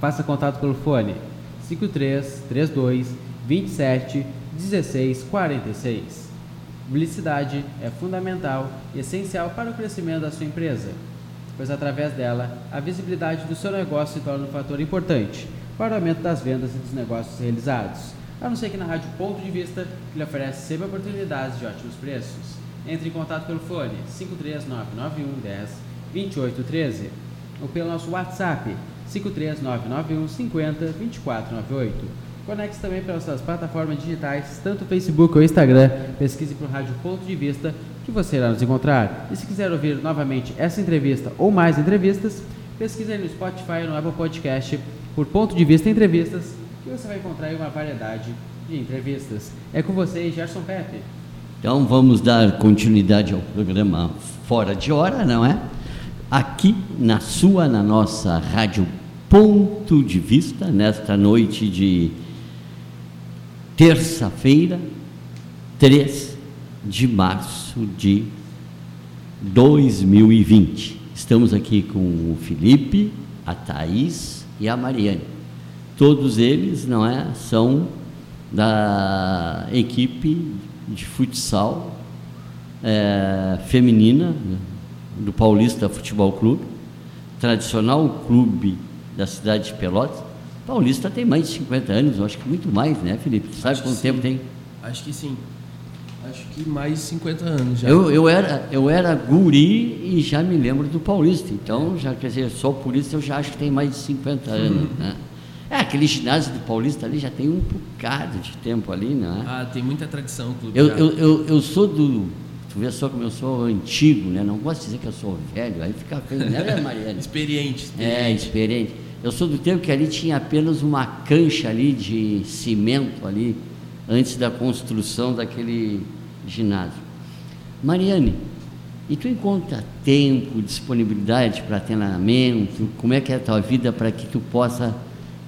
Faça contato pelo fone 53 32 27 16 46. Publicidade é fundamental e essencial para o crescimento da sua empresa, pois através dela a visibilidade do seu negócio se torna um fator importante para o aumento das vendas e dos negócios realizados. A não ser que na Rádio Ponto de Vista, que lhe oferece sempre oportunidades de ótimos preços. Entre em contato pelo fone 53991 10 2813 ou pelo nosso WhatsApp 53991 50 2498. Conecte também pelas suas plataformas digitais, tanto Facebook ou Instagram. Pesquise por Rádio Ponto de Vista que você irá nos encontrar. E se quiser ouvir novamente essa entrevista ou mais entrevistas, pesquise aí no Spotify e no Apple Podcast por Ponto de Vista Entrevistas e você vai encontrar uma variedade de entrevistas. É com vocês, Gerson Pepe. Então vamos dar continuidade ao programa Fora de Hora, não é? Aqui na sua, na nossa rádio Ponto de Vista, nesta noite de terça-feira, 3 de março de 2020. Estamos aqui com o Felipe, a Thaís e a Mariane. Todos eles, não é, são da equipe de futsal eh, feminina do Paulista Futebol Clube, tradicional clube da cidade de Pelotas. Paulista tem mais de 50 anos, eu acho que muito mais, né, Felipe? Tu sabe Acho quanto tempo tem? Acho que sim. Acho que mais de 50 anos já. Eu, eu, era, eu era guri e já me lembro do Paulista. Então, já quer dizer, só por isso eu já acho que tem mais de 50 anos. Né? É, aquele ginásio do Paulista ali já tem um bocado de tempo ali, né? Ah, tem muita tradição o clube. Eu, eu, eu, eu sou do. Tu vê só como eu sou antigo, né? Não gosto de dizer que eu sou velho, aí fica feio, né, Mariana? Experiente, É, experiente. experiente. Eu sou do tempo que ali tinha apenas uma cancha ali de cimento ali, antes da construção daquele ginásio. Mariane, e tu encontra tempo, disponibilidade para treinamento? Como é que é a tua vida para que tu possa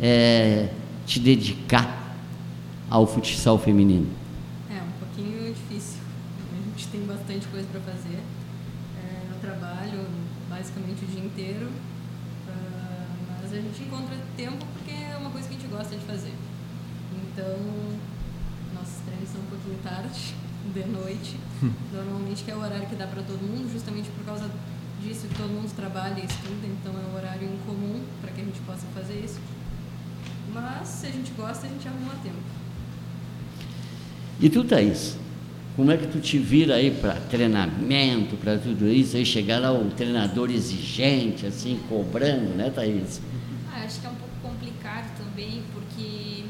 eh, te dedicar ao futsal feminino? De noite, normalmente que é o horário que dá para todo mundo, justamente por causa disso que todo mundo trabalha e estuda, então é um horário incomum para que a gente possa fazer isso. Mas se a gente gosta, a gente arruma tempo. E tu, Thaís, como é que tu te vira aí para treinamento, para tudo isso, aí chegar lá um treinador exigente, assim, cobrando, né, Thaís? Ah, acho que é um pouco complicado também, porque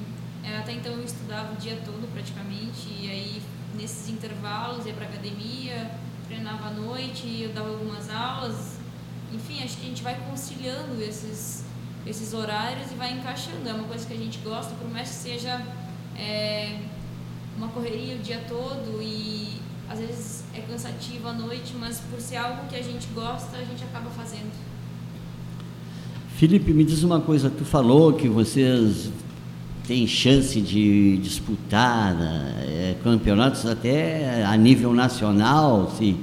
até então eu estudava o dia todo praticamente, e aí nesses intervalos ia para academia, treinava à noite, eu dava algumas aulas. Enfim, acho que a gente vai conciliando esses, esses horários e vai encaixando. É uma coisa que a gente gosta, por mais que seja é, uma correria o dia todo e às vezes é cansativo à noite, mas por ser algo que a gente gosta, a gente acaba fazendo. Felipe, me diz uma coisa, tu falou que vocês têm chance de disputar eh, campeonatos até a nível nacional, se,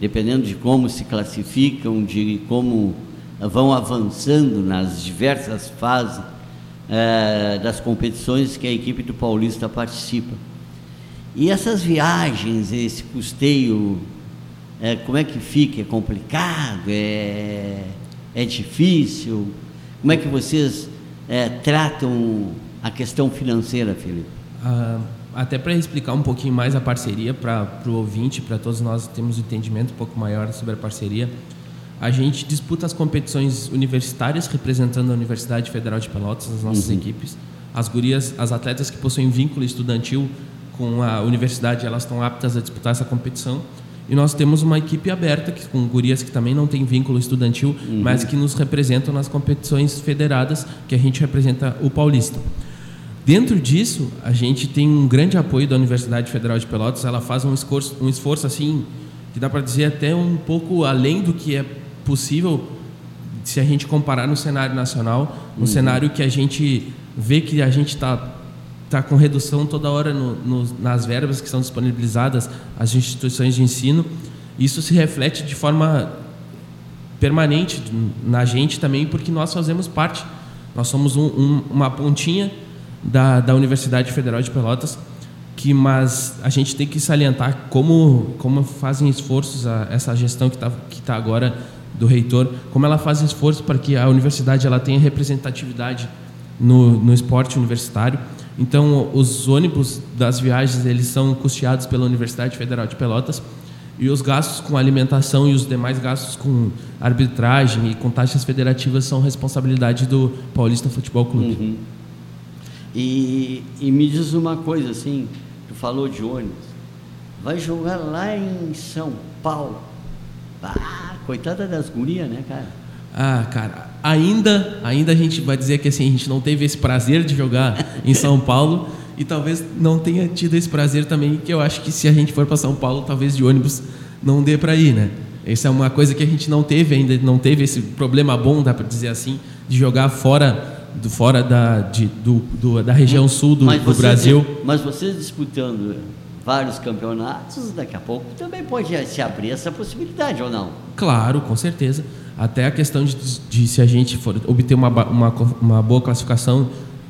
dependendo de como se classificam, de como vão avançando nas diversas fases eh, das competições que a equipe do Paulista participa. E essas viagens, esse custeio, eh, como é que fica? É complicado? É, é difícil? Como é que vocês eh, tratam a questão financeira, Felipe? Ah, até para explicar um pouquinho mais a parceria para o ouvinte, para todos nós termos um entendimento um pouco maior sobre a parceria, a gente disputa as competições universitárias representando a Universidade Federal de Pelotas, as nossas equipes. As gurias, as atletas que possuem vínculo estudantil com a universidade, elas estão aptas a disputar essa competição. E nós temos uma equipe aberta que, com gurias que também não têm vínculo estudantil, mas que nos representam nas competições federadas, que a gente representa o Paulista. Dentro disso, a gente tem um grande apoio da Universidade Federal de Pelotas. Ela faz um esforço, um esforço assim, que dá para dizer até um pouco além do que é possível se a gente comparar no cenário nacional, um cenário que a gente vê que a gente está tá com redução toda hora no, no, nas verbas que são disponibilizadas às instituições de ensino. Isso se reflete de forma permanente na gente também, porque nós fazemos parte. Nós somos um, um, uma pontinha da, da Universidade Federal de Pelotas, que mas a gente tem que salientar como como fazem esforços a, essa gestão que está que tá agora do reitor, como ela faz esforço para que a universidade ela tenha representatividade no, no esporte universitário. Então, os ônibus das viagens eles são custeados pela Universidade Federal de Pelotas e os gastos com alimentação e os demais gastos com arbitragem e com taxas federativas são responsabilidade do Paulista Futebol Clube. Uhum. E, e me diz uma coisa assim, tu falou de ônibus, vai jogar lá em São Paulo. Ah, coitada das gurias, né, cara? Ah, cara, ainda, ainda a gente vai dizer que assim, a gente não teve esse prazer de jogar em São Paulo e talvez não tenha tido esse prazer também, que eu acho que se a gente for para São Paulo, talvez de ônibus não dê para ir, né? Essa é uma coisa que a gente não teve ainda, não teve esse problema bom, dá para dizer assim, de jogar fora do fora da, de, do, do, da região sul do, do Brasil. Mas vocês disputando vários campeonatos, daqui a pouco também pode se abrir essa possibilidade, ou não? Claro, com certeza. Até a questão de, de se a gente for obter uma, uma, uma boa classificação.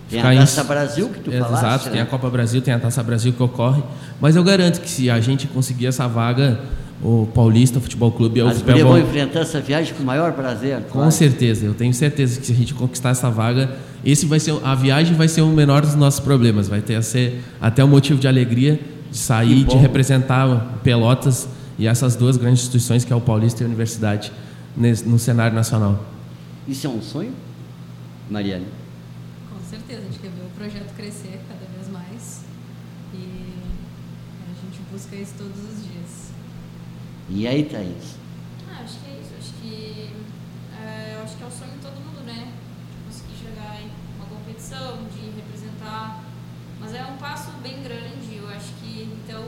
Tem a em- Taça Brasil que tu Exato, falaste, tem né? a Copa Brasil, tem a Taça Brasil que ocorre. Mas eu garanto que se a gente conseguir essa vaga, o Paulista Futebol Clube é o As futebol vão enfrentar essa viagem com o maior prazer. Com claro. certeza, eu tenho certeza que se a gente conquistar essa vaga, esse vai ser a viagem vai ser o menor dos nossos problemas, vai ter a ser até um motivo de alegria de sair, de representar Pelotas e essas duas grandes instituições que é o Paulista e a Universidade no cenário nacional. Isso é um sonho, Mariane? Com certeza, a gente quer ver o projeto crescer cada vez mais e a gente busca isso todos os dias. E aí, Thaís? Ah, acho que é isso. Acho que, é, acho que é o sonho de todo mundo, né? Conseguir chegar em uma competição, de representar. Mas é um passo bem grande. Eu acho que, então,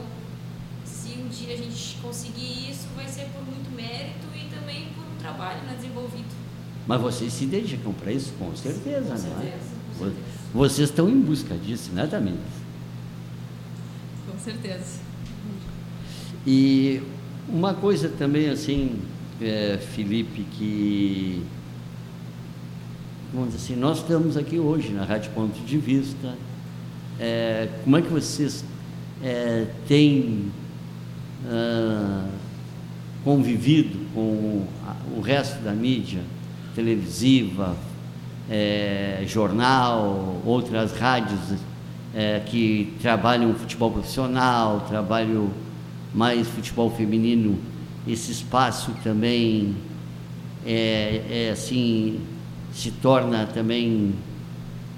se um dia a gente conseguir isso, vai ser por muito mérito e também por um trabalho né, desenvolvido. Mas vocês se dedicam para isso, com certeza, com não certeza, é? Com certeza. Vocês estão em busca disso, né, Tamires? Com certeza. E uma coisa também, assim, é, Felipe, que. Vamos dizer assim, nós estamos aqui hoje na Rádio Ponto de Vista. É, como é que vocês é, têm ah, convivido com o resto da mídia televisiva, é, jornal, outras rádios é, que trabalham futebol profissional, trabalham mais futebol feminino, esse espaço também é, é, assim se torna também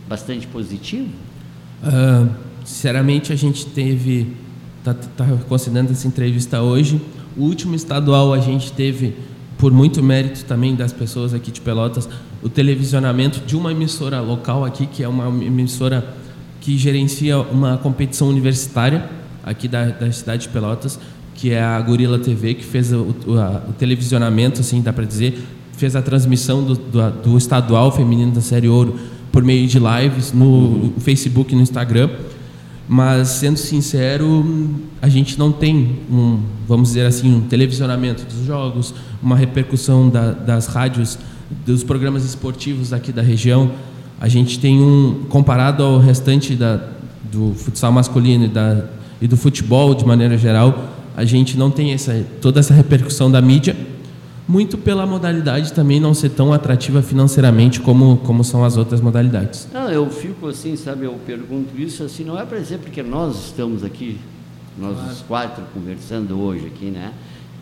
bastante positivo? Ah, sinceramente, a gente teve, tá, tá considerando essa entrevista hoje, o último estadual a gente teve, por muito mérito também das pessoas aqui de Pelotas, o televisionamento de uma emissora local aqui, que é uma emissora que gerencia uma competição universitária aqui da, da cidade de Pelotas, que é a Gorila TV, que fez o, o, a- o televisionamento, assim, dá para dizer, fez a transmissão do, do, do estadual feminino da Série Ouro por meio de lives no Facebook e no Instagram. Mas, sendo sincero, a gente não tem um, vamos dizer assim, um televisionamento dos jogos, uma repercussão da, das rádios, dos programas esportivos aqui da região. A gente tem um, comparado ao restante da, do futsal masculino e, da, e do futebol de maneira geral, a gente não tem essa, toda essa repercussão da mídia, muito pela modalidade também não ser tão atrativa financeiramente como, como são as outras modalidades. Não, eu fico assim, sabe, eu pergunto isso assim, não é para dizer porque nós estamos aqui, nós os quatro conversando hoje aqui, né?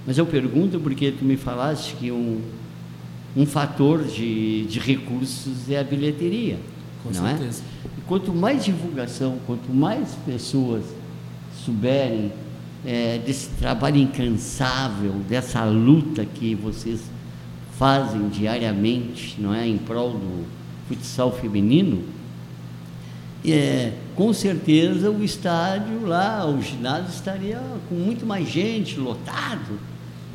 Mas eu pergunto porque tu me falaste que um, um fator de, de recursos é a bilheteria, Com não certeza. é? E quanto mais divulgação, quanto mais pessoas souberem é, desse trabalho incansável, dessa luta que vocês fazem diariamente, não é, em prol do futsal feminino, é, com certeza o estádio lá, o ginásio estaria com muito mais gente, lotado.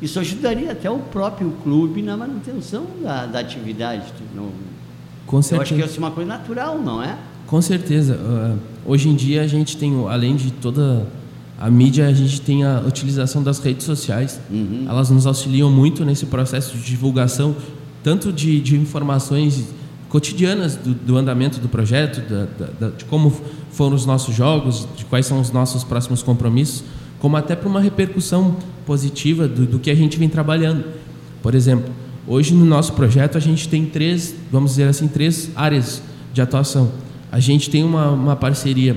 Isso ajudaria até o próprio clube na manutenção da, da atividade. Não, Com eu certeza. acho que isso é uma coisa natural, não é? Com certeza. Ah, hoje em dia a gente tem, além de toda a mídia, a gente tem a utilização das redes sociais. Uhum. Elas nos auxiliam muito nesse processo de divulgação, tanto de, de informações cotidianas do, do andamento do projeto, da, da- da- de como foram os nossos jogos, de quais são os nossos próximos compromissos, como até para uma repercussão positiva do, do que a gente vem trabalhando. Por exemplo, hoje no nosso projeto a gente tem três, vamos dizer assim, três áreas de atuação. A gente tem uma, uma parceria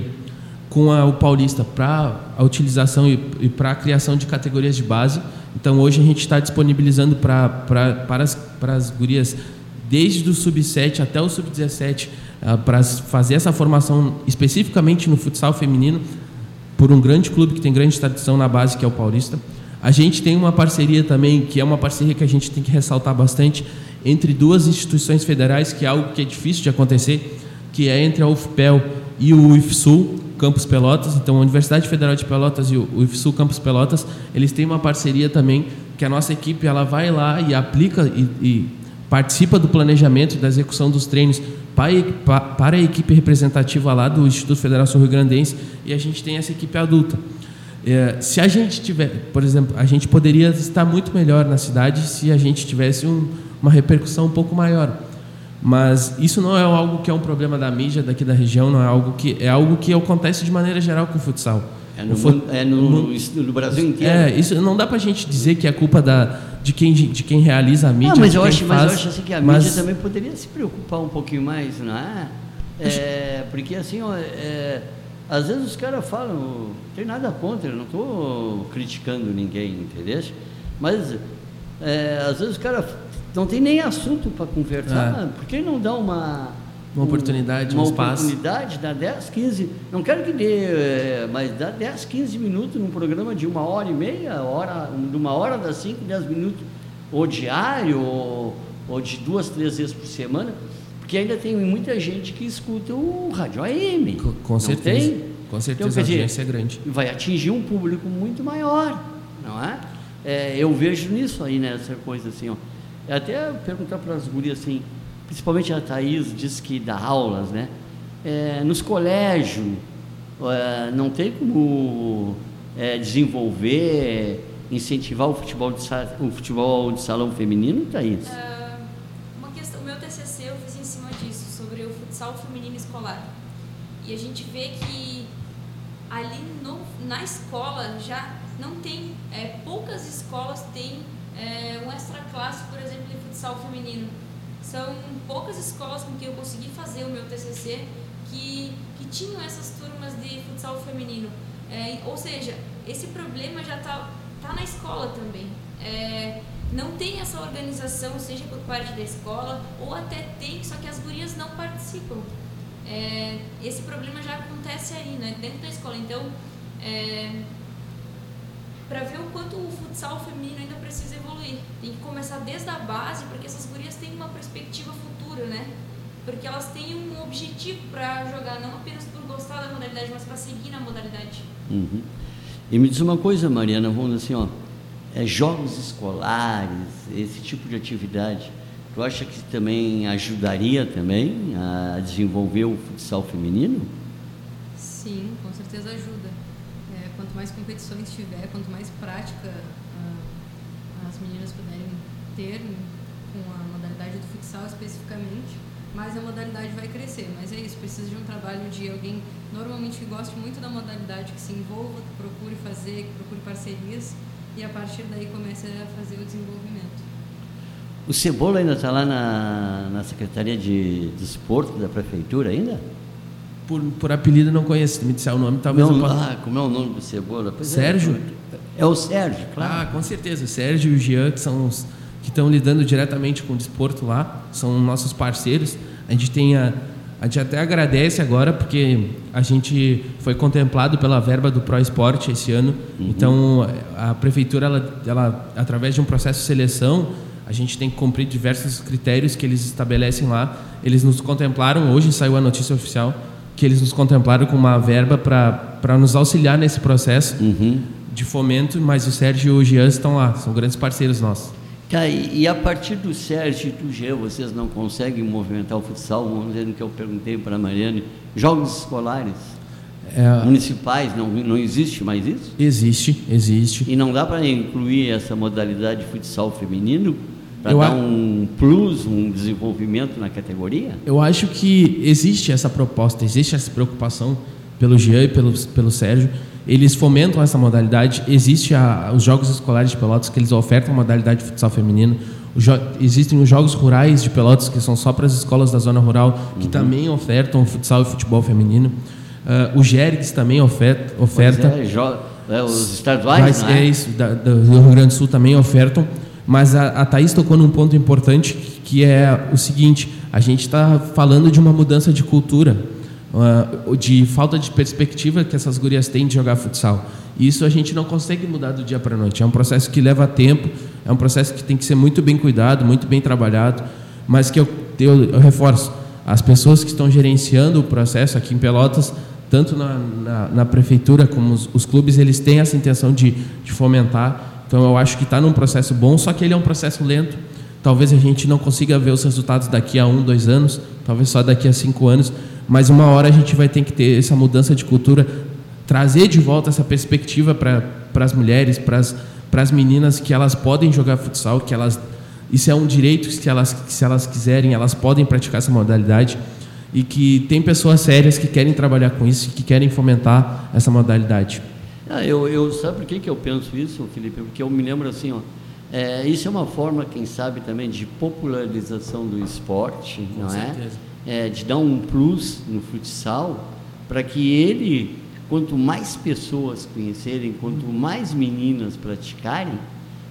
com a, o Paulista para a utilização e, e para a criação de categorias de base. Então hoje a gente está disponibilizando pra, pra, para, as, para as gurias desde o sub-7 até o sub-17 para fazer essa formação especificamente no futsal feminino por um grande clube que tem grande tradição na base, que é o Paulista. A gente tem uma parceria também, que é uma parceria que a gente tem que ressaltar bastante, entre duas instituições federais, que é algo que é difícil de acontecer, que é entre a UFPEL e o IFSUL, Campus Pelotas. Então, a Universidade Federal de Pelotas e o IFSUL Campus Pelotas, eles têm uma parceria também, que a nossa equipe ela vai lá e aplica e, e participa do planejamento da execução dos treinos para a equipe representativa lá do Instituto Federal Sul Rio Grandense e a gente tem essa equipe adulta. É, se a gente tiver, por exemplo, a gente poderia estar muito melhor na cidade se a gente tivesse um- uma repercussão um pouco maior. Mas isso não é algo que é um problema da mídia daqui da região, não é algo que é algo que acontece de maneira geral com o futsal. É no, O fut- é no, no- no Brasil inteiro. é, isso não dá pra gente dizer que é culpa da, de, quem, de quem realiza a mídia. Ah, mas eu acho, mas faz, eu acho assim que a mas- mídia também poderia se preocupar um pouquinho mais, não é? É, porque assim, ó, é, às vezes os caras falam, não tem nada contra, eu não estou criticando ninguém, entendeu? Mas é, às vezes os caras não tem nem assunto para conversar, é. por que não dá uma uma oportunidade, uma um espaço. oportunidade, dá 10, 15, não quero que dê, é, mas dá 10, 15 minutos num programa de uma hora e meia, hora, de uma hora dá 5, 10 minutos, ou diário, ou, ou de duas, três vezes por semana, porque ainda tem muita gente que escuta o rádio AM. Com, com certeza. Tem? Com certeza, então, a audiência é grande. Vai atingir um público muito maior, não é? É eu vejo nisso aí, nessa coisa assim, ó. Até perguntar para as gurias assim, principalmente a Thaís diz que dá aulas, né? É, nos colégios, é, não tem como é, desenvolver, incentivar o futebol de, o futebol de salão feminino, Thaís? Uh, uma questão, o meu TCC eu fiz em cima disso, sobre o futsal feminino escolar. E a gente vê que ali no, na escola já não tem, é, poucas escolas têm é, um extra classe, por exemplo, de futsal feminino são poucas escolas com que eu consegui fazer o meu TCC que, que tinham essas turmas de futsal feminino. É, ou seja, esse problema já está tá na escola também. É, não tem essa organização, seja por parte da escola, ou até tem, só que as gurias não participam. É, esse problema já acontece aí, né, dentro da escola. Então, é, para ver o quanto o futsal feminino ainda precisa evoluir. Tem que começar desde a base, porque essas gurias têm uma perspectiva futura, né? Porque elas têm um objetivo para jogar, não apenas por gostar da modalidade, mas para seguir na modalidade. Uhum. E me diz uma coisa, Mariana, vamos assim, ó, é, jogos escolares, esse tipo de atividade, tu acha que também ajudaria também a desenvolver o futsal feminino? Sim, com certeza ajuda quanto mais competições tiver, quanto mais prática uh, as meninas puderem ter com a modalidade do futsal especificamente, mais a modalidade vai crescer. Mas é isso, precisa de um trabalho de alguém normalmente que goste muito da modalidade, que se envolva, que procure fazer, que procure parcerias e a partir daí comece a fazer o desenvolvimento. O Cebola ainda está lá na, na Secretaria de Desporto da Prefeitura ainda? Por, por apelido não conheço, se me disser o nome, talvez não, eu possa... Ah, como é o nome do Cebola? Pois é, Sérgio? É, é, o Sérgio, claro. Ah, com certeza. O Sérgio e o Jean, que são os que estão lidando diretamente com o desporto lá, são nossos parceiros. A gente tem a, a gente até agradece agora porque a gente foi contemplado pela verba do Pro Esporte esse ano. Uhum. Então a prefeitura, ela, ela, através de um processo de seleção, a gente tem que cumprir diversos critérios que eles estabelecem lá. Eles nos contemplaram. Hoje saiu a notícia oficial que eles nos contemplaram com uma verba para nos auxiliar nesse processo uhum. de fomento, mas o Sérgio e o Jean estão lá, são grandes parceiros nossos. Tá, e, e a partir do Sérgio e do Jean, vocês não conseguem movimentar o futsal, vamos dizer no que eu perguntei para a Mariane, jogos escolares? É, municipais, não, não existe mais isso? Existe, existe. E não dá para incluir essa modalidade de futsal feminino? Para dar um plus, um desenvolvimento na categoria? Eu acho que existe essa proposta, existe essa preocupação pelo Jean e pelo, pelo Sérgio. Eles fomentam essa modalidade. Existe a, os Jogos Escolares de Pelotas que eles ofertam a modalidade de futsal feminino. Jo, existem os Jogos Rurais de Pelotas que são só para as escolas da zona rural que uhum. também ofertam futsal e futebol feminino. Uh, o Gergs também oferta. oferta é, é, os estaduais, Mas, é? é isso, da, do Rio Grande do Sul também ofertam. Mas a, a Thaís tocou num ponto importante que é o seguinte: a gente está falando de uma mudança de cultura, uh, de falta de perspectiva que essas gurias têm de jogar futsal. Isso a gente não consegue mudar do dia para a noite. É um processo que leva tempo, é um processo que tem que ser muito bem cuidado, muito bem trabalhado, mas que eu, eu, eu reforço: as pessoas que estão gerenciando o processo aqui em Pelotas tanto na, na, na, prefeitura como os, os, clubes, eles têm essa intenção de, de fomentar então eu acho que está num processo bom, só que ele é um processo lento. Talvez a gente não consiga ver os resultados daqui a um, dois anos, talvez só daqui a cinco anos, mas uma hora a gente vai ter que ter essa mudança de cultura, trazer de volta essa perspectiva para as mulheres, para as meninas que elas podem jogar futsal, que elas isso é um direito que elas se elas quiserem elas podem praticar essa modalidade e que tem pessoas sérias que querem trabalhar com isso, que querem fomentar essa modalidade. Ah, eu, eu, sabe por que, que eu penso isso, Felipe? Porque eu me lembro assim, ó, é, isso é uma forma, quem sabe, também de popularização do esporte, Com não é? certeza. é? De dar um plus no futsal para que ele quanto mais pessoas conhecerem, quanto mais meninas praticarem,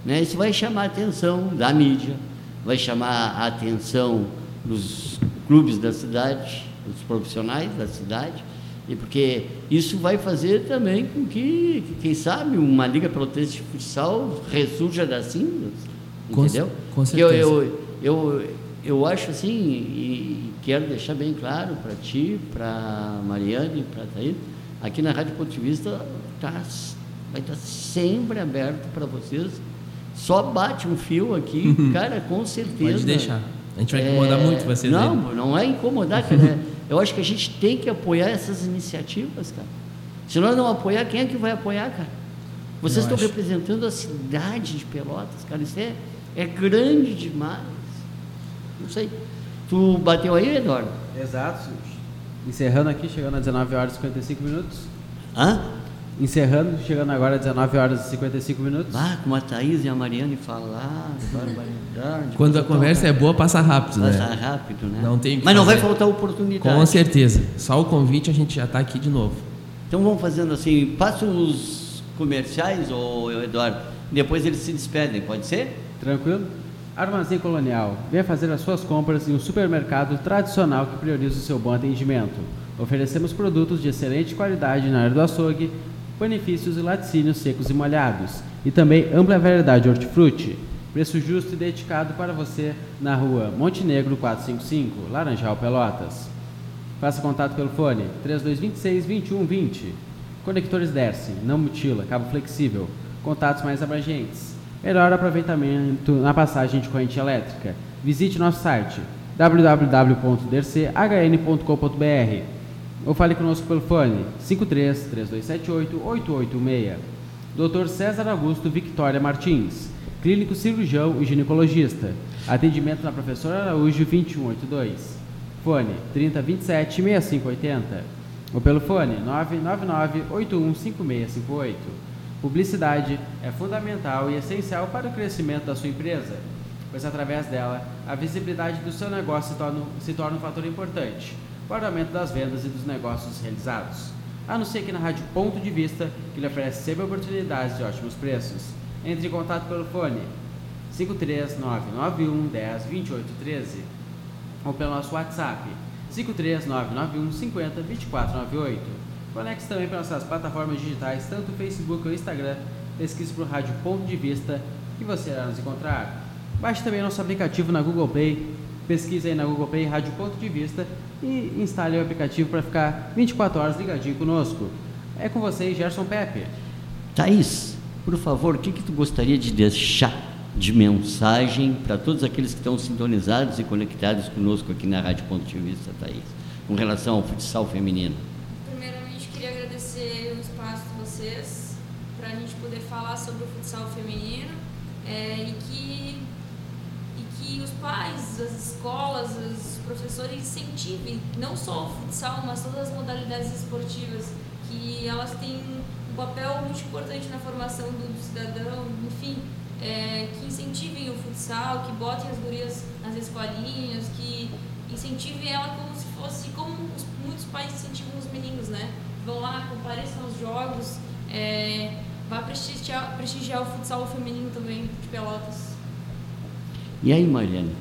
né, isso vai chamar a atenção da mídia, vai chamar a atenção dos clubes da cidade, dos profissionais da cidade, e porque isso vai fazer também com que, quem sabe, uma Liga Pelotense de Futsal ressurja das cinzas, entendeu? Com, com certeza. Eu, eu, eu, eu acho assim, e quero deixar bem claro para ti, para Mariane, para Thaís, aqui na Rádio Pontivista tá, vai estar tá sempre aberto para vocês. Só bate um fio aqui, cara, com certeza. Pode deixar. A gente vai incomodar é, muito vocês. Não, aí. não é incomodar, cara. Eu acho que a gente tem que apoiar essas iniciativas, cara. Se nós não apoiar, quem é que vai apoiar, cara? Vocês eu estão acho. representando a cidade de Pelotas, cara. Isso é, é grande demais. Não sei. Tu bateu aí, Eduardo? Exato. Encerrando aqui, chegando a 19 horas e 55 minutos. Hã? Encerrando, chegando agora a 19 horas e 55 minutos. Ah, como a Thaís e a Mariane falaram, barbaridade. Quando a conversa é boa, passa rápido, né? Passa rápido, né? Não tem Mas não vai faltar oportunidade. Com certeza. Só o convite a gente já está aqui de novo. Então vamos fazendo assim, passa os comerciais, ou Eduardo, depois eles se despedem, pode ser? Tranquilo? Armazém Colonial. Venha fazer as suas compras em um supermercado tradicional que prioriza o seu bom atendimento. Oferecemos produtos de excelente qualidade na área do açougue, benefícios e laticínios secos e molhados, e também ampla variedade de hortifruti. Preço justo e dedicado para você na rua Montenegro 455, Laranjal Pelotas. Faça contato pelo fone 3226-2120. Conectores Derse, não mutila, cabo flexível. Contatos mais abrangentes. Melhor aproveitamento na passagem de corrente elétrica. Visite nosso site www.derchn.com.br ou fale conosco pelo fone 53 3278 8816. Dr. César Augusto Victoria Martins, clínico cirurgião e ginecologista. Atendimento na Professora Araújo 2182. Fone 3027 6580. Ou pelo fone 999 815658. Publicidade é fundamental e essencial para o crescimento da sua empresa, pois através dela a visibilidade do seu negócio se torna, se torna um fator importante para o das vendas e dos negócios realizados. A não ser aqui na Rádio Ponto de Vista, que lhe oferece sempre oportunidades de ótimos preços. Entre em contato pelo fone 53991 10 28 13 ou pelo nosso WhatsApp 53991 50 24 98. Conecte também para nossas plataformas digitais, tanto Facebook ou Instagram. Pesquise por Rádio Ponto de Vista que você irá nos encontrar. Baixe também nosso aplicativo na Google Play. Pesquise aí na Google Play Rádio Ponto de Vista e instale o aplicativo para ficar 24 horas ligadinho conosco. É com vocês, Gerson Pepe. Thaís, por favor, o que, que tu gostaria de deixar de mensagem para todos aqueles que estão sintonizados e conectados conosco aqui na Rádio Ponto de Vista, Thaís, com relação ao futsal feminino? Primeiramente, queria agradecer o espaço de vocês para a gente poder falar sobre o futsal feminino é, e que que os pais, as escolas, os professores incentivem não só o futsal, mas todas as modalidades esportivas, que elas têm um papel muito importante na formação do, cidadão, enfim, é, que incentivem o futsal, que botem as gurias nas escolinhas, que incentivem ela como se fosse, como os, muitos pais incentivam os meninos, né? Vão lá, compareçam aos jogos, é, vá prestigiar, prestigiar o futsal feminino também de Pelotas. E aí, Mariane,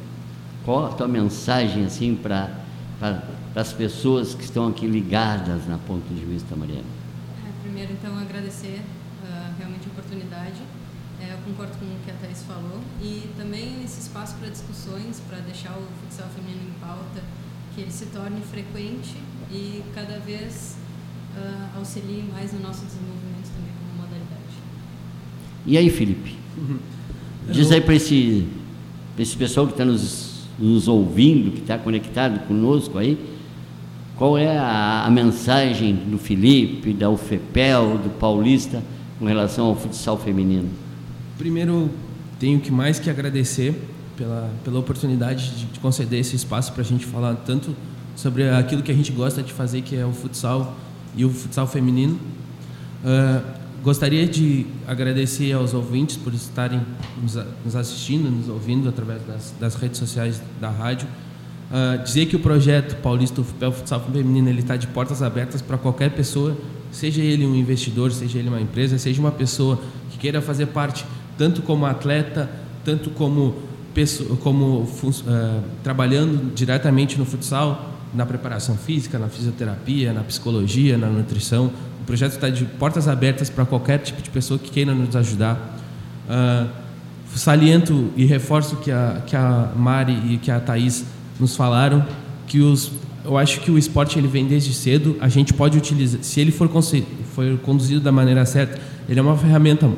qual a tua mensagem assim para as pessoas que estão aqui ligadas na ponto de vista, Mariane? É, primeiro, então, agradecer uh, realmente a oportunidade. É, eu concordo com o que a Thais falou e também esse espaço para discussões, para deixar o futsal feminino em pauta, que ele se torne frequente e cada vez uh, auxilie mais no nosso desenvolvimento também como modalidade. E aí, Felipe? Uhum. Diz aí para esse esse pessoal que está nos, nos ouvindo, que está conectado conosco aí, qual é a, a, mensagem do Felipe, da UFEPEL, do Paulista, com relação ao futsal feminino? Primeiro, tenho que mais que agradecer pela, pela oportunidade de, de conceder esse espaço para a gente falar tanto sobre aquilo que a gente gosta de fazer, que é o futsal e o futsal feminino. Uh, Gostaria de agradecer aos ouvintes por estarem nos assistindo, nos ouvindo através das, das redes sociais da rádio. Uh, dizer que o projeto Paulista Futsal Feminino está de portas abertas para qualquer pessoa seja ele um investidor, seja ele uma empresa, seja uma pessoa que queira fazer parte tanto como atleta, tanto como, pessoa, como uh, trabalhando diretamente no futsal, na preparação física, na fisioterapia, na psicologia, na nutrição. O projeto está de portas abertas para qualquer tipo de pessoa que queira nos ajudar. Uh, saliento e reforço que a, que a Mari e que a Thaís nos falaram, que os, eu acho que o esporte ele vem desde cedo, a gente pode utilizar, se ele for, for conduzido da maneira certa, ele é uma ferramenta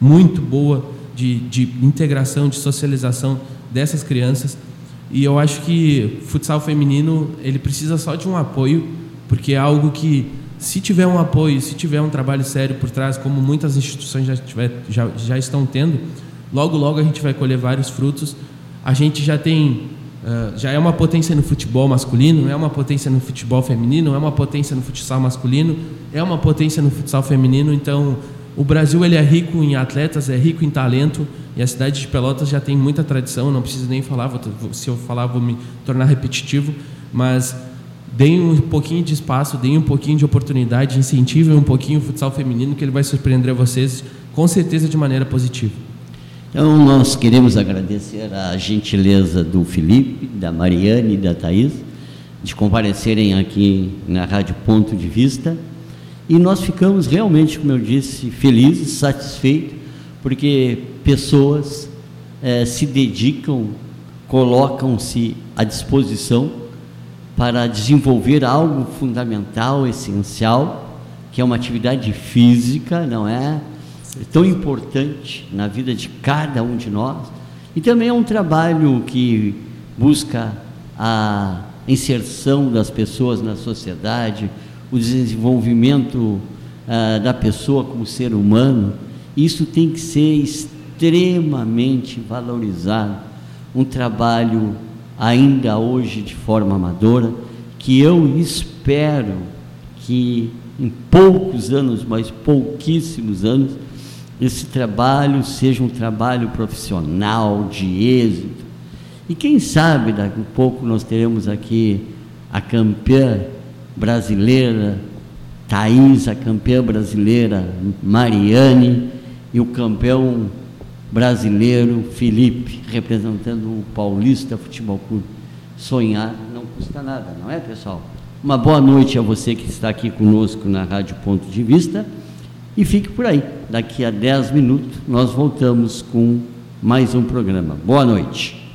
muito boa de, de integração, de socialização dessas crianças. E eu acho que futsal feminino ele precisa só de um apoio, porque é algo que se tiver um apoio, se tiver um trabalho sério por trás, como muitas instituições já, tiver, já, já estão tendo, logo logo a gente vai colher vários frutos. A gente já tem uh, já é uma potência no futebol masculino, é uma potência no futebol feminino, é uma potência no futsal masculino, é uma potência no futsal feminino. Então o Brasil ele é rico em atletas, é rico em talento e a cidade de Pelotas já tem muita tradição. Não preciso nem falar, vou, se eu falar vou me tornar repetitivo, mas deem um pouquinho de espaço, deem um pouquinho de oportunidade, incentivem um pouquinho o futsal feminino que ele vai surpreender vocês com certeza de maneira positiva. Então nós queremos agradecer a gentileza do Felipe, da Mariane e da Thaís de comparecerem aqui na Rádio Ponto de Vista e nós ficamos realmente, como eu disse, felizes, satisfeitos, porque pessoas eh, se dedicam, colocam-se à disposição para desenvolver algo fundamental, essencial, que é uma atividade física, não é? Tão importante na vida de cada um de nós. E também é um trabalho que busca a inserção das pessoas na sociedade, o desenvolvimento ah, da pessoa como ser humano, isso tem que ser extremamente valorizado. Um trabalho ainda hoje de forma amadora, que eu espero que em poucos anos, mas pouquíssimos anos, esse trabalho seja um trabalho profissional, de êxito. E quem sabe daqui a pouco nós teremos aqui a campeã brasileira, Thaís, a campeã brasileira, Mariane, e o campeão brasileiro, Felipe, representando o Paulista Futebol Clube. Sonhar não custa nada, não é, pessoal? Uma boa noite a você que está aqui conosco na Rádio Ponto de Vista e fique por aí. Daqui a 10 minutos nós voltamos com mais um programa. Boa noite.